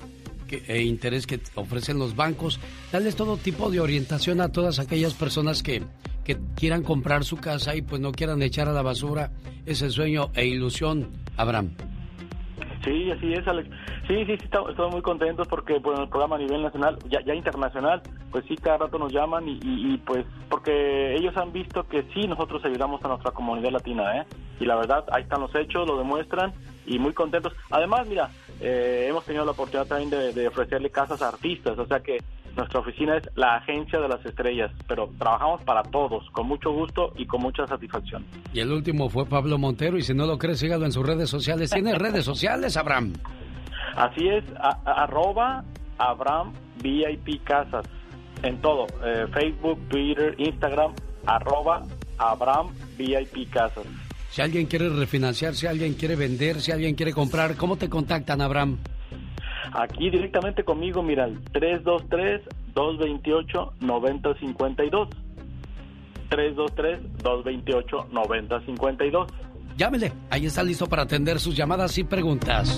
e interés que ofrecen los bancos, darles todo tipo de orientación a todas aquellas personas que que quieran comprar su casa y pues no quieran echar a la basura ese sueño e ilusión, Abraham. Sí, así es, Alex. Sí, sí, sí, estamos, muy contentos porque bueno, el programa a nivel nacional, ya, ya internacional, pues sí, cada rato nos llaman y, pues porque ellos han visto que sí, nosotros ayudamos a nuestra comunidad latina, ¿eh? Y la verdad, ahí están los hechos, lo demuestran y muy contentos. Además, mira, eh, hemos tenido la oportunidad también de ofrecerle casas a artistas, o sea que nuestra oficina es la agencia de las estrellas, pero trabajamos para todos, con mucho gusto y con mucha satisfacción. Y el último fue Pablo Montero, y si no lo crees, sígalo en sus redes sociales. ¿Tiene redes sociales, Abraham? Así es, arroba Abraham VIP Casas, en todo, eh, Facebook, Twitter, Instagram, arroba Abraham VIP Casas. Si alguien quiere refinanciar, si alguien quiere vender, si alguien quiere comprar, ¿cómo te contactan, Abraham? Aquí directamente conmigo, mira, el 323-228-9052. 323-228-9052. Llámele, ahí está listo para atender sus llamadas y preguntas.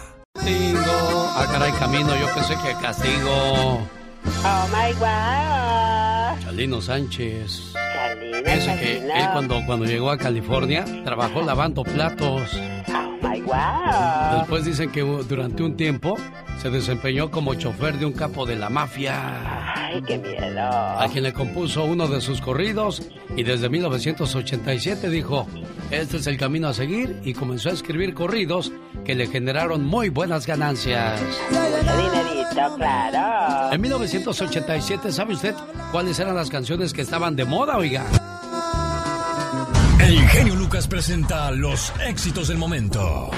Castigo. Ah, caray, camino, yo pensé que castigo. Oh my god. Chalino Sánchez. Chalino, Fíjese que él cuando, cuando llegó a California trabajó lavando platos. Oh my wow. Después dicen que durante un tiempo se desempeñó como chofer de un capo de la mafia. Ay, qué miedo. A quien le compuso uno de sus corridos y desde 1987 dijo, este es el camino a seguir y comenzó a escribir corridos que le generaron muy buenas ganancias. Dinerito, claro. En 1987, ¿sabe usted cuáles eran las canciones que estaban de moda, oiga? El genio Lucas presenta los éxitos del momento.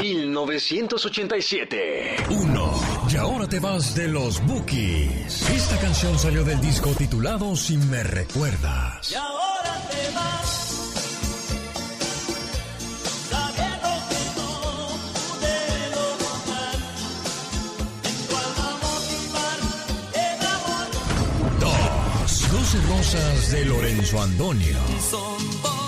1987. 1. Y ahora te vas de los Bookies. Esta canción salió del disco titulado Si me recuerdas. Y ahora De Lorenzo Antonio.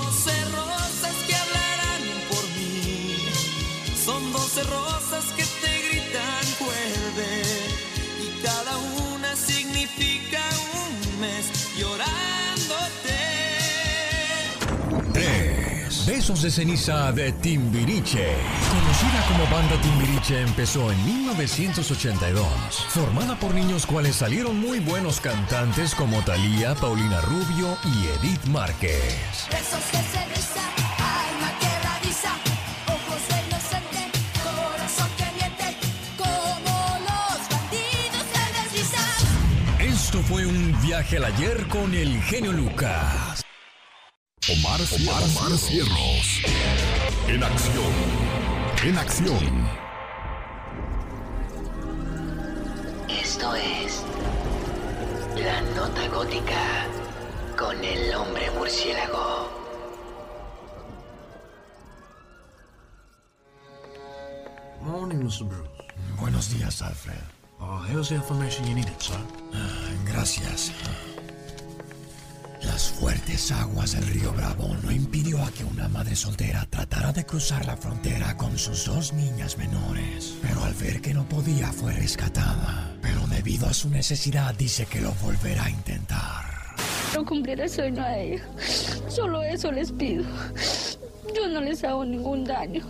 Besos de ceniza de Timbiriche. Conocida como banda Timbiriche empezó en 1982. Formada por niños cuales salieron muy buenos cantantes como Thalía, Paulina Rubio y Edith Márquez. Besos de ceniza, alma quebradiza, ojos de inocente, corazón que miente, como los bandidos se deslizan. Esto fue un viaje al ayer con el genio Lucas. Omar, Cierros. Omar Cierros. En acción. En acción. Esto es La Nota Gótica con el hombre murciélago. Morning, Mr. Bruce. Buenos días, Alfred. Oh, here's the information you needed, sir. gracias. Las fuertes aguas del río Bravo no impidió a que una madre soltera tratara de cruzar la frontera con sus dos niñas menores. Pero al ver que no podía fue rescatada. Pero debido a su necesidad dice que lo volverá a intentar. Quiero cumplir el sueño a ellos. Solo eso les pido. Yo no les hago ningún daño.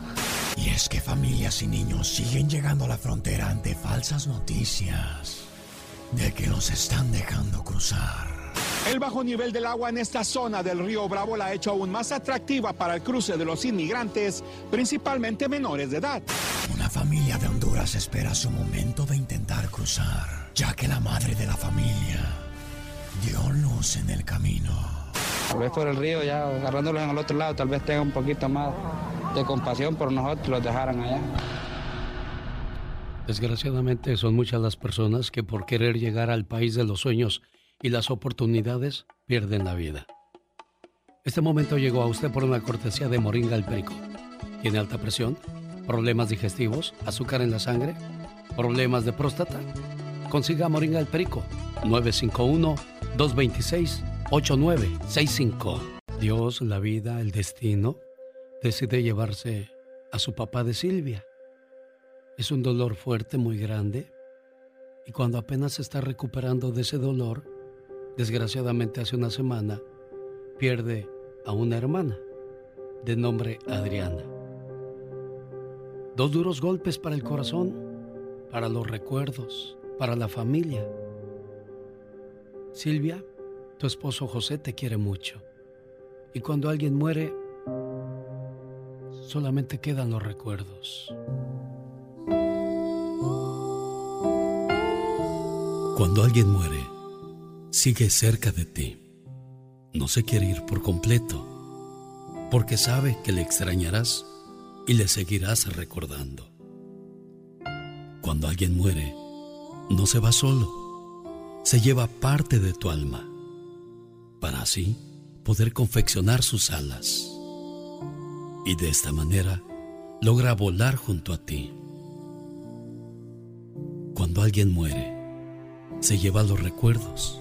Y es que familias y niños siguen llegando a la frontera ante falsas noticias de que los están dejando cruzar. El bajo nivel del agua en esta zona del río Bravo la ha hecho aún más atractiva para el cruce de los inmigrantes, principalmente menores de edad. Una familia de Honduras espera su momento de intentar cruzar, ya que la madre de la familia dio luz en el camino. Tal vez por el río, ya agarrándolos en el otro lado, tal vez tenga un poquito más de compasión por nosotros, los dejaran allá. Desgraciadamente son muchas las personas que por querer llegar al país de los sueños y las oportunidades pierden la vida. Este momento llegó a usted por una cortesía de Moringa el Perico. ¿Tiene alta presión? ¿Problemas digestivos? ¿Azúcar en la sangre? ¿Problemas de próstata? Consiga Moringa el Perico 951-226-8965. Dios, la vida, el destino, decide llevarse a su papá de Silvia. Es un dolor fuerte, muy grande, y cuando apenas se está recuperando de ese dolor, desgraciadamente hace una semana, pierde a una hermana de nombre Adriana. Dos duros golpes para el corazón, para los recuerdos, para la familia. Silvia, tu esposo José te quiere mucho. Y cuando alguien muere, solamente quedan los recuerdos. Cuando alguien muere, sigue cerca de ti. No se quiere ir por completo, porque sabe que le extrañarás y le seguirás recordando. Cuando alguien muere, no se va solo, se lleva parte de tu alma, para así poder confeccionar sus alas. Y de esta manera logra volar junto a ti. Cuando alguien muere, se lleva los recuerdos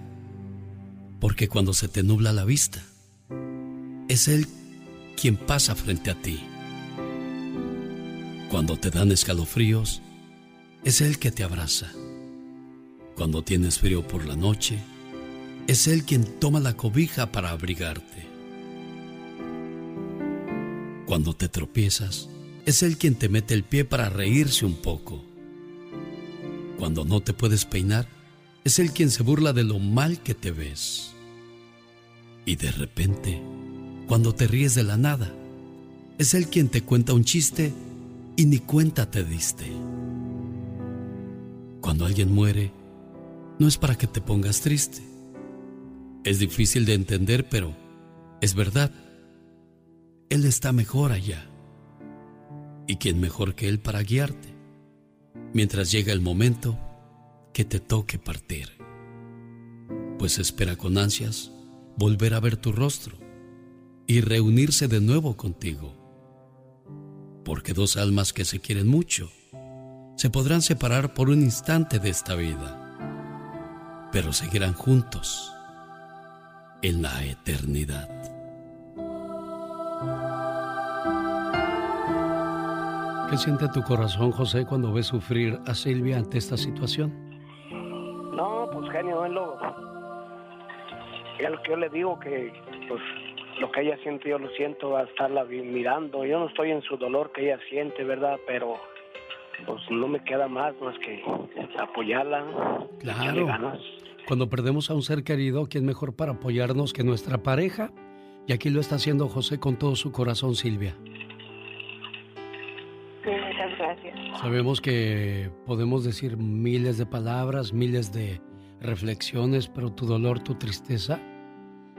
porque cuando se te nubla la vista, es Él quien pasa frente a ti. Cuando te dan escalofríos, es Él que te abraza. Cuando tienes frío por la noche, es Él quien toma la cobija para abrigarte. Cuando te tropiezas, es Él quien te mete el pie para reírse un poco. Cuando no te puedes peinar, es Él quien se burla de lo mal que te ves. Y de repente, cuando te ríes de la nada, es Él quien te cuenta un chiste y ni cuenta te diste. Cuando alguien muere, no es para que te pongas triste. Es difícil de entender, pero es verdad. Él está mejor allá. ¿Y quién mejor que Él para guiarte? Mientras llega el momento que te toque partir. Pues espera con ansias volver a ver tu rostro y reunirse de nuevo contigo. Porque dos almas que se quieren mucho se podrán separar por un instante de esta vida, pero seguirán juntos en la eternidad. ¿Qué siente tu corazón, José, cuando ves sufrir a Silvia ante esta situación? No, pues genio, es lo, es lo que yo le digo, que pues lo que ella siente yo lo siento a estarla mirando. Yo no estoy en su dolor que ella siente, ¿verdad? Pero pues no me queda más más que apoyarla. Claro. ganas. Cuando perdemos a un ser querido, ¿quién mejor para apoyarnos que nuestra pareja? Y aquí lo está haciendo José con todo su corazón, Silvia. Sí, muchas gracias. Sabemos que podemos decir miles de palabras, miles de reflexiones, pero tu dolor, tu tristeza,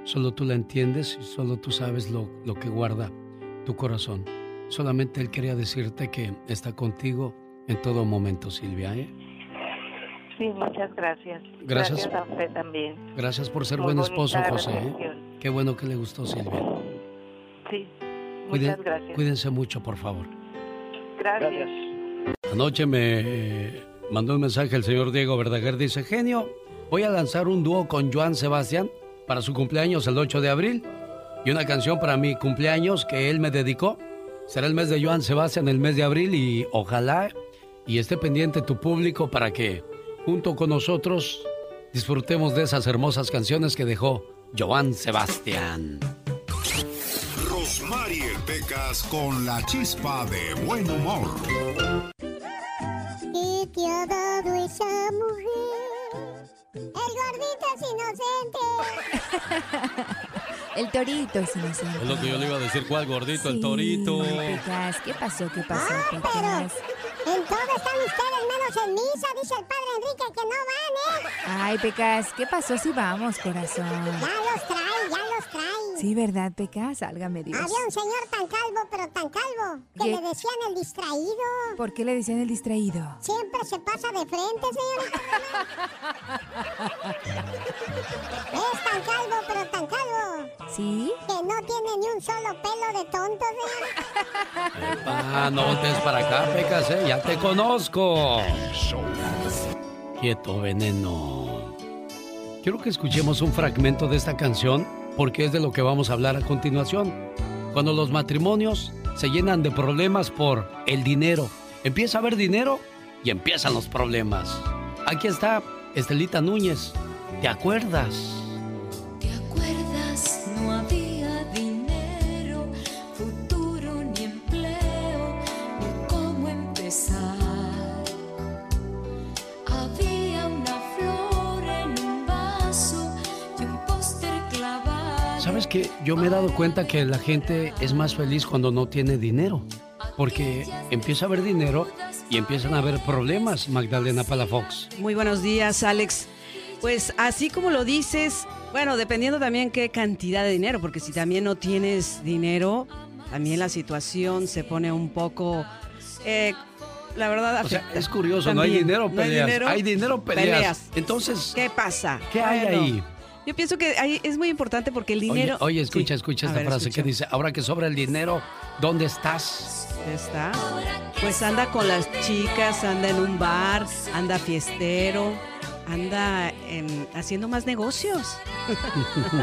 solo tú la entiendes y solo tú sabes lo, lo que guarda tu corazón. Solamente él quería decirte que está contigo en todo momento, Silvia. ¿eh? Sí, muchas gracias. Gracias. Gracias a usted también. Gracias por ser Muy buen esposo, José. ¿eh? Qué bueno que le gustó, Silvia. Sí, Cuiden- muchas gracias. Cuídense mucho, por favor. Gracias. Anoche me eh, mandó un mensaje el señor Diego Verdaguer. Dice, genio, voy a lanzar un dúo con Joan Sebastián para su cumpleaños el 8 de abril y una canción para mi cumpleaños que él me dedicó. Será el mes de Joan Sebastián, el mes de abril y ojalá y esté pendiente tu público para que junto con nosotros disfrutemos de esas hermosas canciones que dejó Joan Sebastián. Rosmarie Pecas con la chispa de buen humor. ¿Qué te ha dado esa mujer? El gordito es inocente. El torito es inocente. Es lo que yo le iba a decir, ¿cuál gordito? El torito. Pecas, ¿qué pasó? ¿Qué pasó, Ah, pero? En todo están ustedes menos en misa, dice el padre Enrique que no van, ¿eh? Ay, Pecas, ¿qué pasó si vamos, corazón? Ya los trae, ya los trae. Sí, ¿verdad, Pecas? Sálgame Dios. Había un señor tan calvo, pero tan calvo, que ¿Qué? le decían el distraído. ¿Por qué le decían el distraído? Siempre se pasa de frente, señorita. es tan calvo, pero tan calvo, ¿Sí? que no tiene ni un solo pelo de tonto, señorita. Ah, no voltees para acá, Pecas, ¿eh? Ya te conozco. Quieto, veneno. Quiero que escuchemos un fragmento de esta canción porque es de lo que vamos a hablar a continuación. Cuando los matrimonios se llenan de problemas por el dinero. Empieza a haber dinero y empiezan los problemas. Aquí está Estelita Núñez. ¿Te acuerdas? Que yo me he dado cuenta que la gente es más feliz cuando no tiene dinero. Porque empieza a haber dinero y empiezan a haber problemas, Magdalena Palafox. Muy buenos días, Alex. Pues así como lo dices, bueno, dependiendo también qué cantidad de dinero, porque si también no tienes dinero, también la situación se pone un poco, eh, la verdad, O sea, es curioso, no hay dinero, No hay peleas. dinero, Hay dinero, peleas. peleas. Entonces, ¿Qué pasa? ¿qué hay Bueno, ahí? Yo pienso que ahí es muy importante porque el dinero... oye, escucha, Sí. escucha esta ver, frase escucha. que dice, ahora que sobra el dinero, ¿dónde estás? está. Pues anda con las chicas, anda en un bar, anda fiestero, anda haciendo más negocios.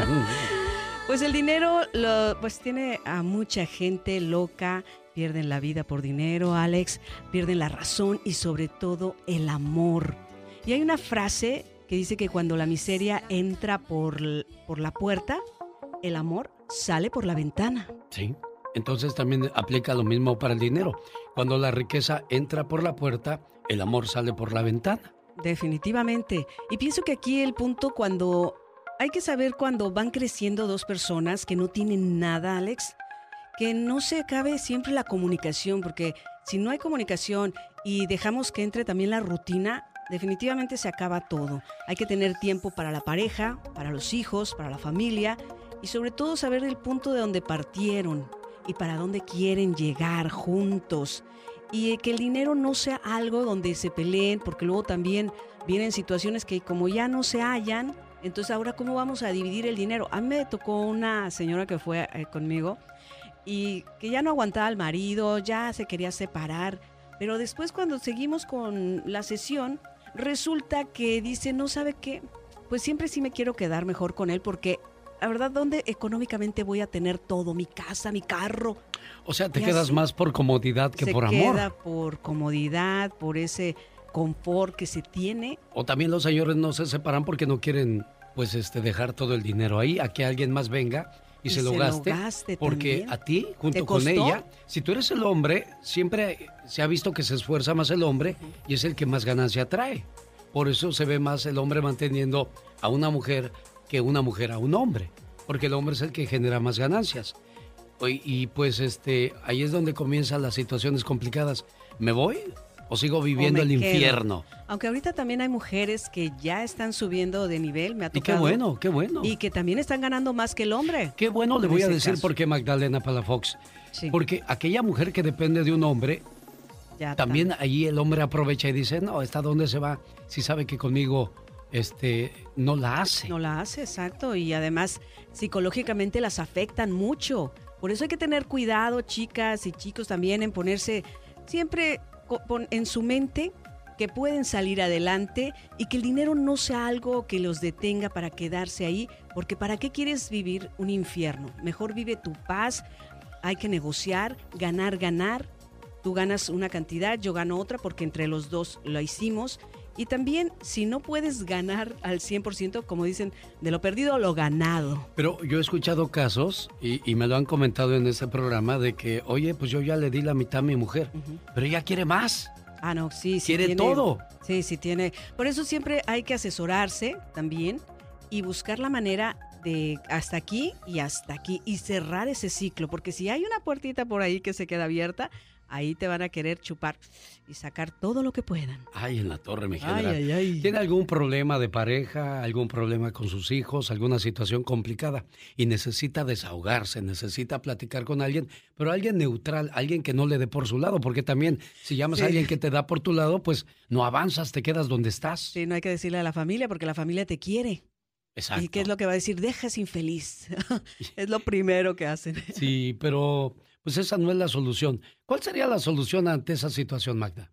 Pues el dinero lo, pues tiene a mucha gente loca, pierden la vida por dinero, Alex, pierden la razón y sobre todo el amor. Y hay una frase que dice que cuando la miseria entra por, por la puerta, el amor sale por la ventana. Sí. Entonces también aplica lo mismo para el dinero. Cuando la riqueza entra por la puerta, el amor sale por la ventana. Definitivamente. Y pienso que aquí el punto cuando hay que saber cuando van creciendo dos personas que no tienen nada, Alex, que no se acabe siempre la comunicación, porque si no hay comunicación y dejamos que entre también la rutina, definitivamente se acaba todo. Hay que tener tiempo para la pareja, para los hijos, para la familia y sobre todo saber el punto de donde partieron y para dónde quieren llegar juntos. Y que el dinero no sea algo donde se peleen, porque luego también vienen situaciones que como ya no se hallan, entonces ahora cómo vamos a dividir el dinero. A mí me tocó una señora que fue eh, conmigo y que ya no aguantaba al marido, ya se quería separar, pero después cuando seguimos con la sesión, resulta que dice, no sabe qué, pues siempre sí me quiero quedar mejor con él porque la verdad, ¿dónde económicamente voy a tener todo? Mi casa, mi carro. O sea, te quedas más por comodidad que se por amor. queda por comodidad, por ese confort que se tiene. O también los señores no se separan porque no quieren, pues, este, dejar todo el dinero ahí, a que alguien más venga y, Y se, lo se lo gaste. gaste porque también. a ti, junto ¿Te con ella, si tú eres el hombre, siempre se ha visto que se esfuerza más el hombre y es el que más ganancia trae. Por eso se ve más el hombre manteniendo a una mujer que una mujer a un hombre, porque el hombre es el que genera más ganancias. Y, y, pues este, ahí es donde comienzan las situaciones complicadas. ¿Me voy o sigo viviendo el quedo. infierno? Aunque ahorita también hay mujeres que ya están subiendo de nivel, me ha Y qué tocado. bueno, qué bueno. Y que también están ganando más que el hombre. Qué bueno le voy a decir por qué Magdalena Palafox. Sí. Porque aquella mujer que depende de un hombre, Ya también allí el hombre aprovecha y dice, no, ¿está dónde se va? Si sabe que conmigo este, no la hace. No la hace, exacto. Y además, psicológicamente las afectan mucho. Por eso hay que tener cuidado, chicas y chicos, también en ponerse siempre en su mente que pueden salir adelante y que el dinero no sea algo que los detenga para quedarse ahí, porque ¿para qué quieres vivir un infierno? Mejor vive tu paz, hay que negociar, ganar, ganar. Tú ganas una cantidad, yo gano otra porque entre los dos lo hicimos. Y también, si no puedes ganar al 100%, como dicen, de lo perdido, lo ganado. Pero yo he escuchado casos, y, y me lo han comentado en este programa, de que, oye, pues yo ya le di la mitad a mi mujer, pero ella quiere más. Ah, no, sí, sí. Quiere tiene- todo. Sí, sí tiene. Por eso siempre hay que asesorarse también y buscar la manera de hasta aquí y hasta aquí y cerrar ese ciclo, porque si hay una puertita por ahí que se queda abierta, ahí te van a querer chupar y sacar todo lo que puedan. Ay, en la torre, mi Ay, general. ay, ay. ¿Tiene algún problema de pareja, algún problema con sus hijos, alguna situación complicada y necesita desahogarse, necesita platicar con alguien, pero alguien neutral, alguien que no le dé por su lado, porque también si llamas Sí. a alguien que te da por tu lado, pues no avanzas, te quedas donde estás. Sí, no hay que decirle a la familia porque la familia te quiere. Exacto. ¿Y qué es lo que va a decir? Dejas infeliz. es lo primero que hacen. Sí, pero pues esa no es la solución. ¿Cuál sería la solución ante esa situación, Magda?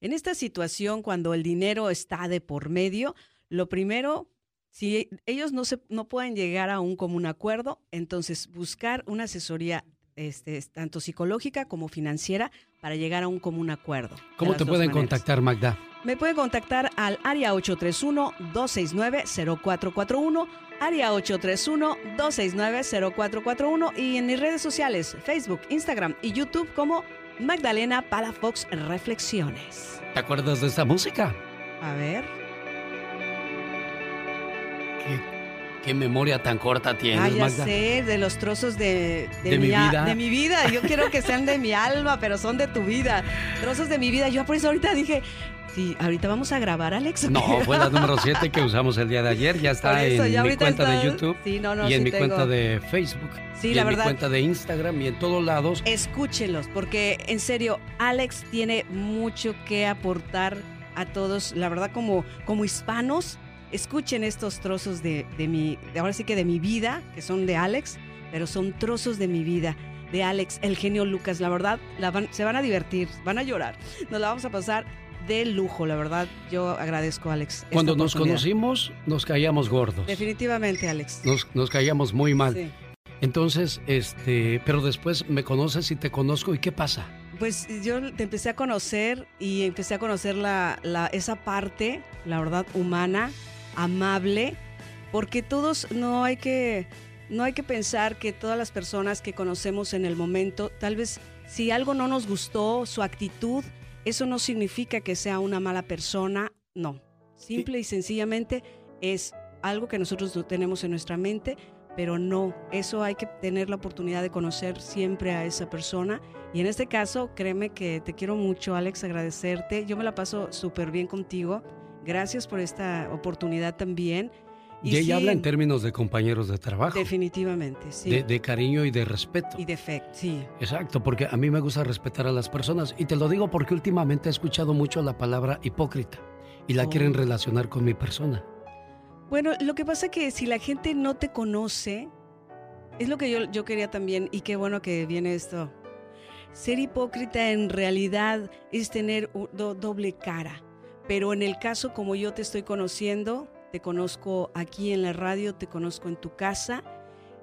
En esta situación, cuando el dinero está de por medio, lo primero, si ellos no, se, no pueden llegar a un común acuerdo, entonces buscar una asesoría este, tanto psicológica como financiera para llegar a un común acuerdo. ¿Cómo te pueden maneras. contactar, Magda? Me puede contactar al área 831-269-0441, área 831-269-0441 y en mis redes sociales, Facebook, Instagram y YouTube como Magdalena Palafox Reflexiones. ¿Te acuerdas de esta música? A ver. qué memoria tan corta tienes, Ay, ya Magda. sé, de los trozos de, De mi a- vida. de mi vida. Yo quiero que sean de mi alma, pero son de tu vida. Trozos de mi vida. Yo por eso ahorita dije, sí, ahorita vamos a grabar, Alex. No, fue la número 7 que usamos el día de ayer. Ya está eso, en ya mi cuenta de YouTube Sí, no, no, y en sí mi tengo. cuenta de Facebook. Sí, y la en verdad. mi cuenta de Instagram y en todos lados. Escúchenlos, porque en serio, Alex tiene mucho que aportar a todos. La verdad, como, como hispanos, escuchen estos trozos de, de mi, de ahora sí que de mi vida, que son de Alex, pero son trozos de mi vida. De Alex, el genio Lucas, la verdad, la van- se van a divertir, van a llorar. Nos la vamos a pasar de lujo, la verdad. Yo agradezco, Alex. Cuando nos conocimos, nos caíamos gordos. Definitivamente, Alex. Nos, nos caíamos muy mal. Sí. Entonces, este, pero después me conoces y te conozco y ¿qué pasa? Pues yo te empecé a conocer y empecé a conocer la, la- esa parte, la verdad, humana, amable, porque todos no hay que no hay que pensar que todas las personas que conocemos en el momento, tal vez si algo no nos gustó, su actitud, eso no significa que sea una mala persona, no. Simple y sencillamente es algo que nosotros no tenemos en nuestra mente, pero no, eso hay que tener la oportunidad de conocer siempre a esa persona. Y en este caso, créeme que te quiero mucho, Alex, agradecerte. Yo me la paso súper bien contigo. Gracias por esta oportunidad también. Y, ella sí, habla en términos de compañeros de trabajo, Definitivamente, sí. de, de cariño y de respeto. Y de fe, sí. Exacto, porque a mí me gusta respetar a las personas y te lo digo porque últimamente he escuchado mucho la palabra hipócrita y la Oh. quieren relacionar con mi persona. Bueno, lo que pasa que si la gente no te conoce, es lo que yo, yo quería también, y qué bueno que viene esto. Ser hipócrita en realidad es tener do- doble cara, pero en el caso como yo te estoy conociendo, te conozco aquí en la radio, te conozco en tu casa,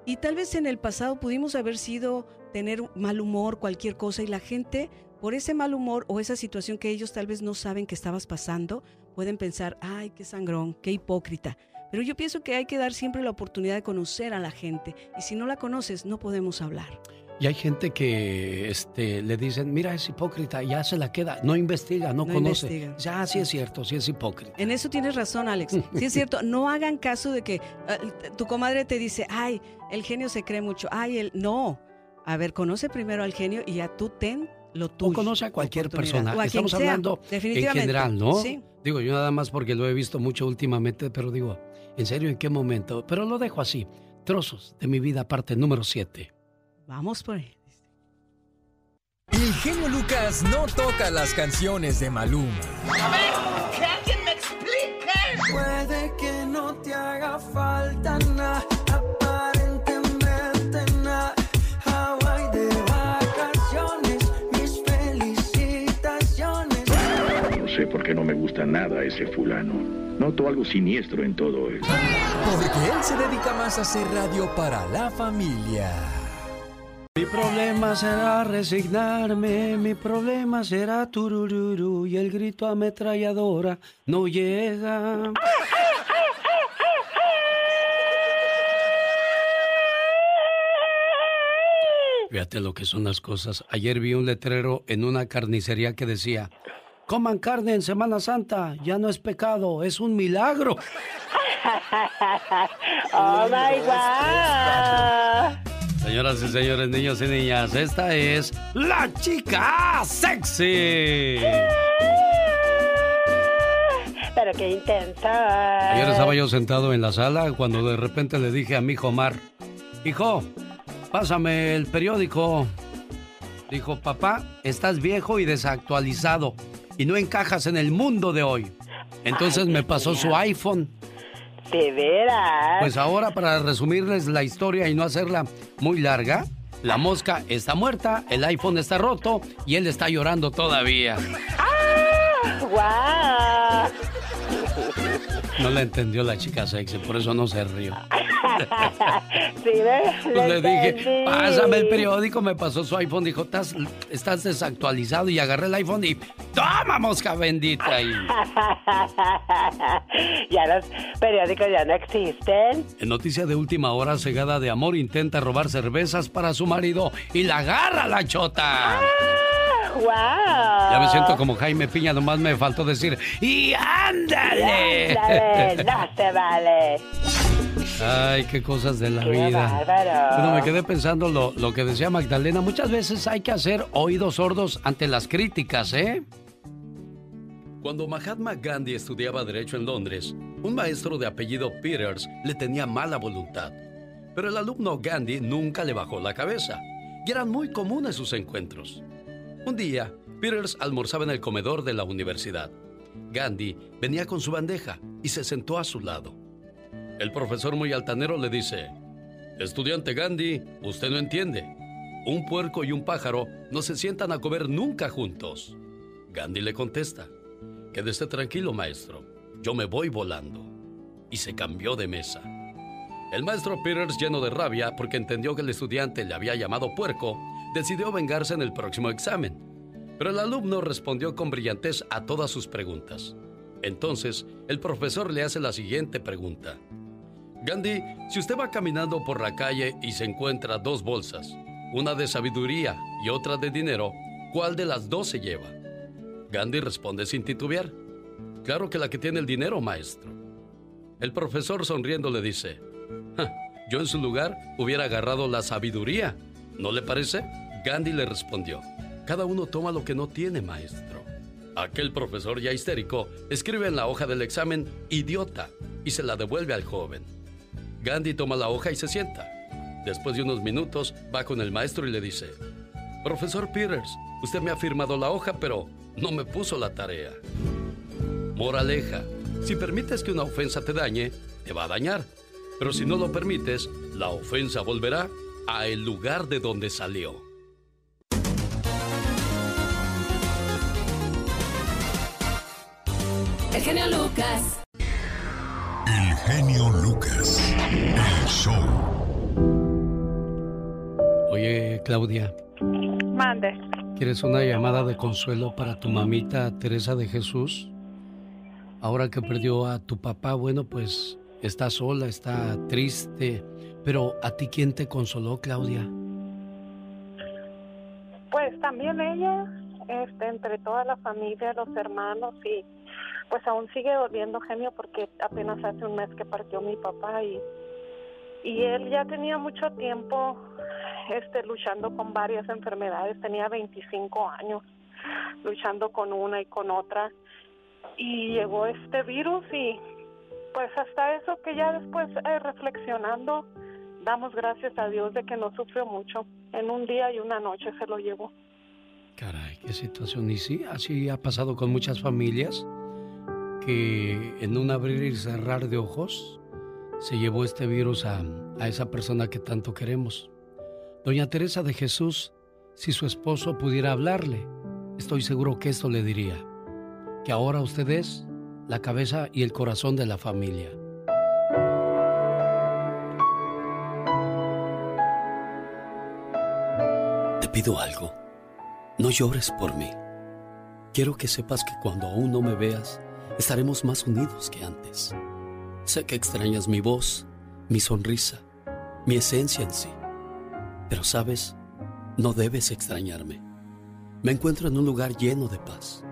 y tal vez en el pasado pudimos haber sido tener mal humor, cualquier cosa, y la gente, por ese mal humor o esa situación que ellos tal vez no saben que estabas pasando, pueden pensar, ay, qué sangrón, qué hipócrita. Pero yo pienso que hay que dar siempre la oportunidad de conocer a la gente, y si no la conoces, no podemos hablar. Y hay gente que este, le dicen, mira, es hipócrita, ya se la queda, no investiga, no, No conoce. investiga. Ya, sí es cierto, sí es hipócrita. En eso tienes razón, Alex. Sí es cierto, no hagan caso de que ah, tu comadre te dice, ay, el genio se cree mucho, ay, el... No, a ver, conoce primero al genio y ya tú ten lo tuyo. O conoce a cualquier persona. A Estamos sea, hablando en general, ¿no? Sí. Digo, yo nada más porque lo he visto mucho últimamente, pero digo, ¿en serio en qué momento? Pero lo dejo así. Trozos de mi vida, parte número 7. Vamos por ahí. El genio Lucas no toca las canciones de Maluma. A ver, que alguien me explique. Puede que no te haga falta nada, aparentemente nada. Hawaii de vacaciones, mis felicitaciones. No sé por qué no me gusta nada ese fulano. Noto algo siniestro en todo esto. Porque él se dedica más a hacer radio para la familia. Mi problema será resignarme, mi problema será turururu y el grito ametralladora no llega. Fíjate lo que son las cosas. Ayer vi un letrero en una carnicería que decía, coman carne en Semana Santa, ya no es pecado, es un milagro. Oh my God. Señoras y señores, niños y niñas, esta es la chica sexy. Pero qué intensa. Ayer estaba yo sentado en la sala cuando de repente le dije a mi hijo Omar, hijo, pásame el periódico. Dijo, papá, estás viejo y desactualizado y no encajas en el mundo de hoy. Entonces me pasó su iPhone. De veras. Pues ahora para resumirles la historia y no hacerla muy larga, la mosca está muerta, el iPhone está roto y él está llorando todavía. ¡Guau! No la entendió la chica sexy, por eso no se rió. sí, ¿ves? Pues le dije, entendí. pásame el periódico, me pasó su iPhone, dijo, estás, estás desactualizado y agarré el iPhone y ¡toma, mosca bendita! Ya los periódicos ya no existen. en noticia de última hora, cegada de amor intenta robar cervezas para su marido y la agarra la chota. ¡Guau! Ya me siento como Jaime Piña, nomás me faltó decir, ¡y ándale! Ándale, no se vale. Ay, qué cosas de la Qué vida. bárbaro. Bueno, me quedé pensando lo, lo que decía Magdalena. Muchas veces hay que hacer oídos sordos ante las críticas, ¿eh? Cuando Mahatma Gandhi estudiaba Derecho en Londres, un maestro de apellido Peters le tenía mala voluntad. Pero el alumno Gandhi nunca le bajó la cabeza. Y eran muy comunes sus encuentros. Un día, Peters almorzaba en el comedor de la universidad. Gandhi venía con su bandeja y se sentó a su lado. El profesor muy altanero le dice, Estudiante Gandhi, usted no entiende. Un puerco y un pájaro no se sientan a comer nunca juntos. Gandhi le contesta, Quédese tranquilo, maestro. Yo me voy volando. Y se cambió de mesa. El maestro Peters, lleno de rabia porque entendió que el estudiante le había llamado puerco, decidió vengarse en el próximo examen. Pero el alumno respondió con brillantez a todas sus preguntas. Entonces, el profesor le hace la siguiente pregunta. Gandhi, si usted va caminando por la calle y se encuentra dos bolsas, una de sabiduría y otra de dinero, ¿cuál de las dos se lleva? Gandhi responde sin titubear. Claro que la que tiene el dinero, maestro. El profesor sonriendo le dice, "Ja, yo en su lugar hubiera agarrado la sabiduría. ¿No le parece? Gandhi le respondió, cada uno toma lo que no tiene, maestro. Aquel profesor ya histérico escribe en la hoja del examen idiota y se la devuelve al joven. Gandhi toma la hoja y se sienta. Después de unos minutos va con el maestro y le dice, Profesor Peters, usted me ha firmado la hoja, pero no me puso la tarea. Moraleja, si permites que una ofensa te dañe, te va a dañar. Pero si no lo permites, la ofensa volverá a el lugar de donde salió. El genio Lucas. El genio Lucas. El show. Oye, Claudia, Mande. ¿quieres una llamada de consuelo para tu mamita Teresa de Jesús? Ahora que perdió a tu papá, bueno, pues está sola, está triste. Pero ¿a ti quién te consoló, Claudia? Pues también ella, este, entre toda la familia, los hermanos y pues aún sigue doliendo genio porque apenas hace un mes que partió mi papá y y él ya tenía mucho tiempo este luchando con varias enfermedades, tenía 25 años luchando con una y con otra y llegó este virus y pues hasta eso que ya después eh, reflexionando damos gracias a Dios de que no sufrió mucho. En un día y una noche se lo llevó. Caray, qué situación. Y sí, así ha pasado con muchas familias que en un abrir y cerrar de ojos se llevó este virus a, a esa persona que tanto queremos. Doña Teresa de Jesús, si su esposo pudiera hablarle, estoy seguro que esto le diría, que ahora usted es la cabeza y el corazón de la familia. Te pido algo. No llores por mí. Quiero que sepas que cuando aún no me veas, estaremos más unidos que antes. Sé que extrañas mi voz, mi sonrisa, mi esencia en sí. Pero sabes, no debes extrañarme. Me encuentro en un lugar lleno de paz,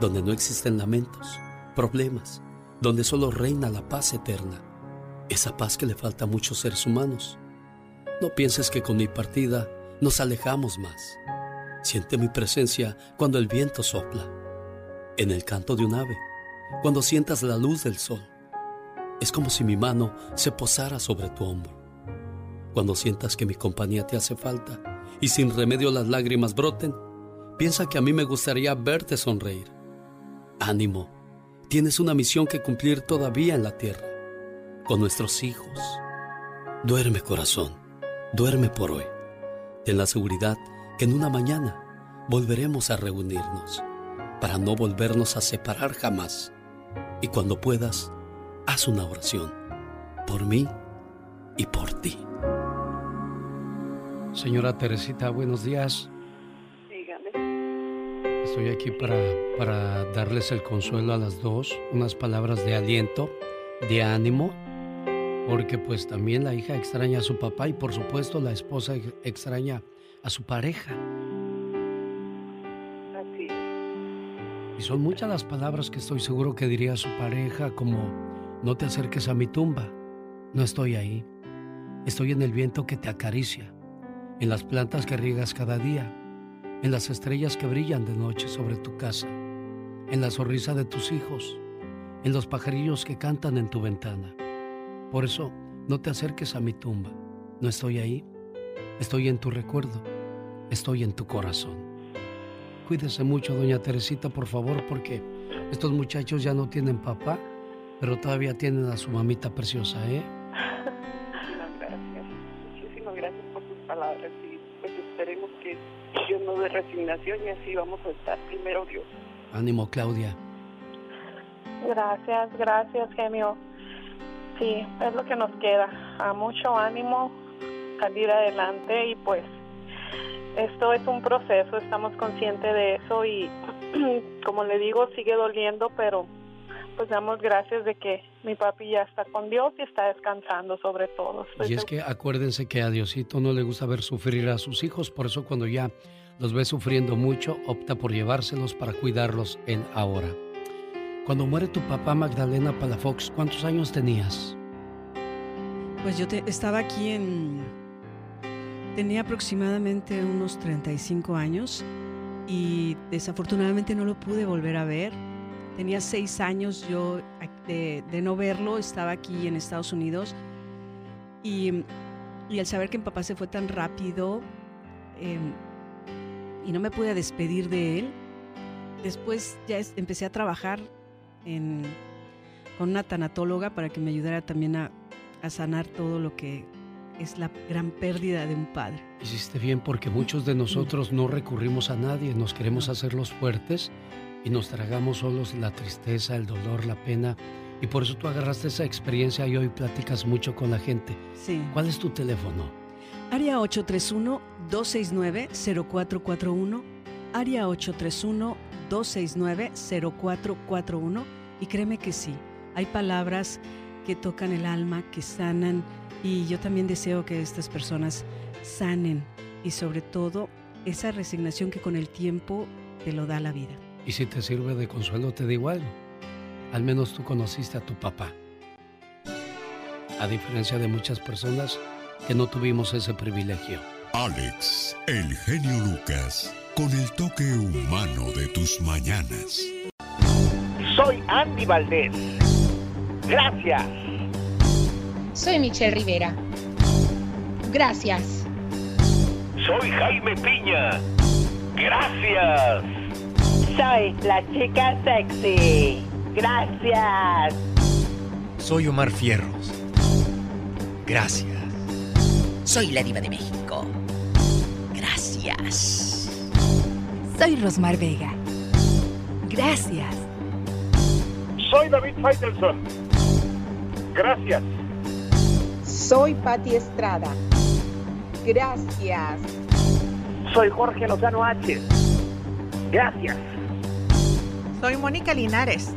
donde no existen lamentos, problemas, donde solo reina la paz eterna, esa paz que le falta a muchos seres humanos. No pienses que con mi partida nos alejamos más. Siente mi presencia cuando el viento sopla, en el canto de un ave, cuando sientas la luz del sol. Es como si mi mano se posara sobre tu hombro. Cuando sientas que mi compañía te hace falta y sin remedio las lágrimas broten, piensa que a mí me gustaría verte sonreír. Ánimo, tienes una misión que cumplir todavía en la tierra, con nuestros hijos. Duerme corazón, duerme por hoy. Ten la seguridad que en una mañana volveremos a reunirnos para no volvernos a separar jamás. Y cuando puedas, haz una oración por mí y por ti. Señora Teresita, buenos días. Dígame. Estoy aquí para, para darles el consuelo a las dos, unas palabras de aliento, de ánimo, porque pues también la hija extraña a su papá y por supuesto la esposa ex- extraña a su pareja. Y son muchas las palabras que estoy seguro que diría su pareja como no te acerques a mi tumba, no estoy ahí. Estoy en el viento que te acaricia, en las plantas que riegas cada día, en las estrellas que brillan de noche sobre tu casa, en la sonrisa de tus hijos, en los pajarillos que cantan en tu ventana. Por eso, no te acerques a mi tumba. No estoy ahí. Estoy en tu recuerdo. Estoy en tu corazón. Cuídese mucho, doña Teresita, por favor, porque estos muchachos ya no tienen papá, pero todavía tienen a su mamita preciosa, ¿eh? Gracias. Muchísimas gracias por tus palabras y pues esperemos que Dios nos dé resignación y así vamos a estar primero Dios. Ánimo, Claudia. Gracias, gracias, genio. Sí, es lo que nos queda. A mucho ánimo, salir adelante y pues esto es un proceso, estamos conscientes de eso y como le digo, sigue doliendo, pero pues damos gracias de que mi papi ya está con Dios y está descansando sobre todo. y es que acuérdense que a Diosito no le gusta ver sufrir a sus hijos, por eso cuando ya los ve sufriendo mucho, opta por llevárselos para cuidarlos en ahora. Cuando muere tu papá Magdalena Palafox, ¿cuántos años tenías? Pues yo estaba aquí en... Tenía aproximadamente unos 35 años y desafortunadamente no lo pude volver a ver. Tenía seis años yo de, no verlo, estaba aquí en Estados Unidos y, al saber que mi papá se fue tan rápido em, y no me pude despedir de él, después ya empecé a trabajar con una tanatóloga para que me ayudara también a, sanar todo lo que es la gran pérdida de un padre. Hiciste bien porque muchos de nosotros no recurrimos a nadie, nos queremos hacerlos fuertes y nos tragamos solos la tristeza, el dolor, la pena. Y por eso tú agarraste esa experiencia y hoy platicas mucho con la gente. Sí. ¿Cuál es tu teléfono? Área 831-269-0441. Área 831 269-0441 y créeme que sí, hay palabras que tocan el alma, que sanan y yo también deseo que estas personas sanen y sobre todo esa resignación que con el tiempo te lo da la vida. Y si te sirve de consuelo, te digo algo. Al menos tú conociste a tu papá. A diferencia de muchas personas que no tuvimos ese privilegio. Alex, el genio Lucas con el toque humano de tus mañanas. Soy Andy Valdés. Gracias. Soy Michelle Rivera. Gracias. Soy Jaime Piña. Gracias. Soy la chica sexy. Gracias. Soy Omar Fierros. Gracias. Soy la diva de México. Gracias. Soy Rosmar Vega. Gracias. Soy David Faitelson. Gracias. Soy Patti Estrada. Gracias. Soy Jorge Lozano H. Gracias. Soy Mónica Linares.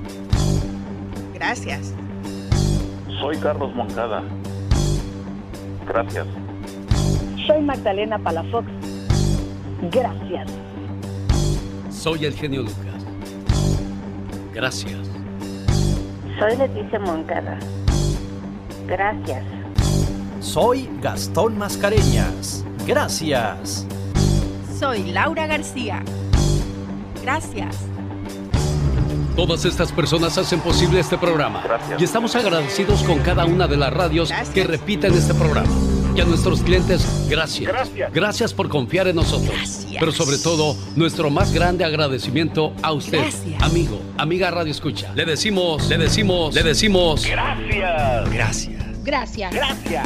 Gracias. Soy Carlos Moncada. Gracias. Soy Magdalena Palafox. Gracias. Soy el genio Lucas. Gracias. Soy Leticia Moncada. Gracias. Soy Gastón Mascareñas. Gracias. Soy Laura García. Gracias. Todas estas personas hacen posible este programa. Y estamos agradecidos con cada una de las radios que repiten este programa. Y a nuestros clientes, gracias. Gracias. Gracias por confiar en nosotros. Gracias. Pero sobre todo, nuestro más grande agradecimiento a usted, amigo, amiga Radio Escucha. Le decimos, le decimos, le decimos. Gracias. Gracias. Gracias. Gracias.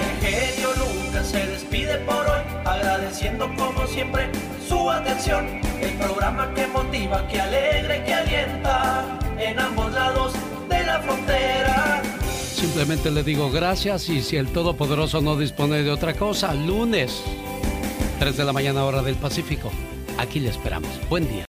El genio Lucas se despide por hoy, agradeciendo como siempre su atención. El programa que motiva, que alegra y que alienta en ambos lados de la frontera. Simplemente le digo gracias y si el Todopoderoso no dispone de otra cosa, lunes, 3 de la mañana hora del Pacífico, aquí le esperamos. Buen día.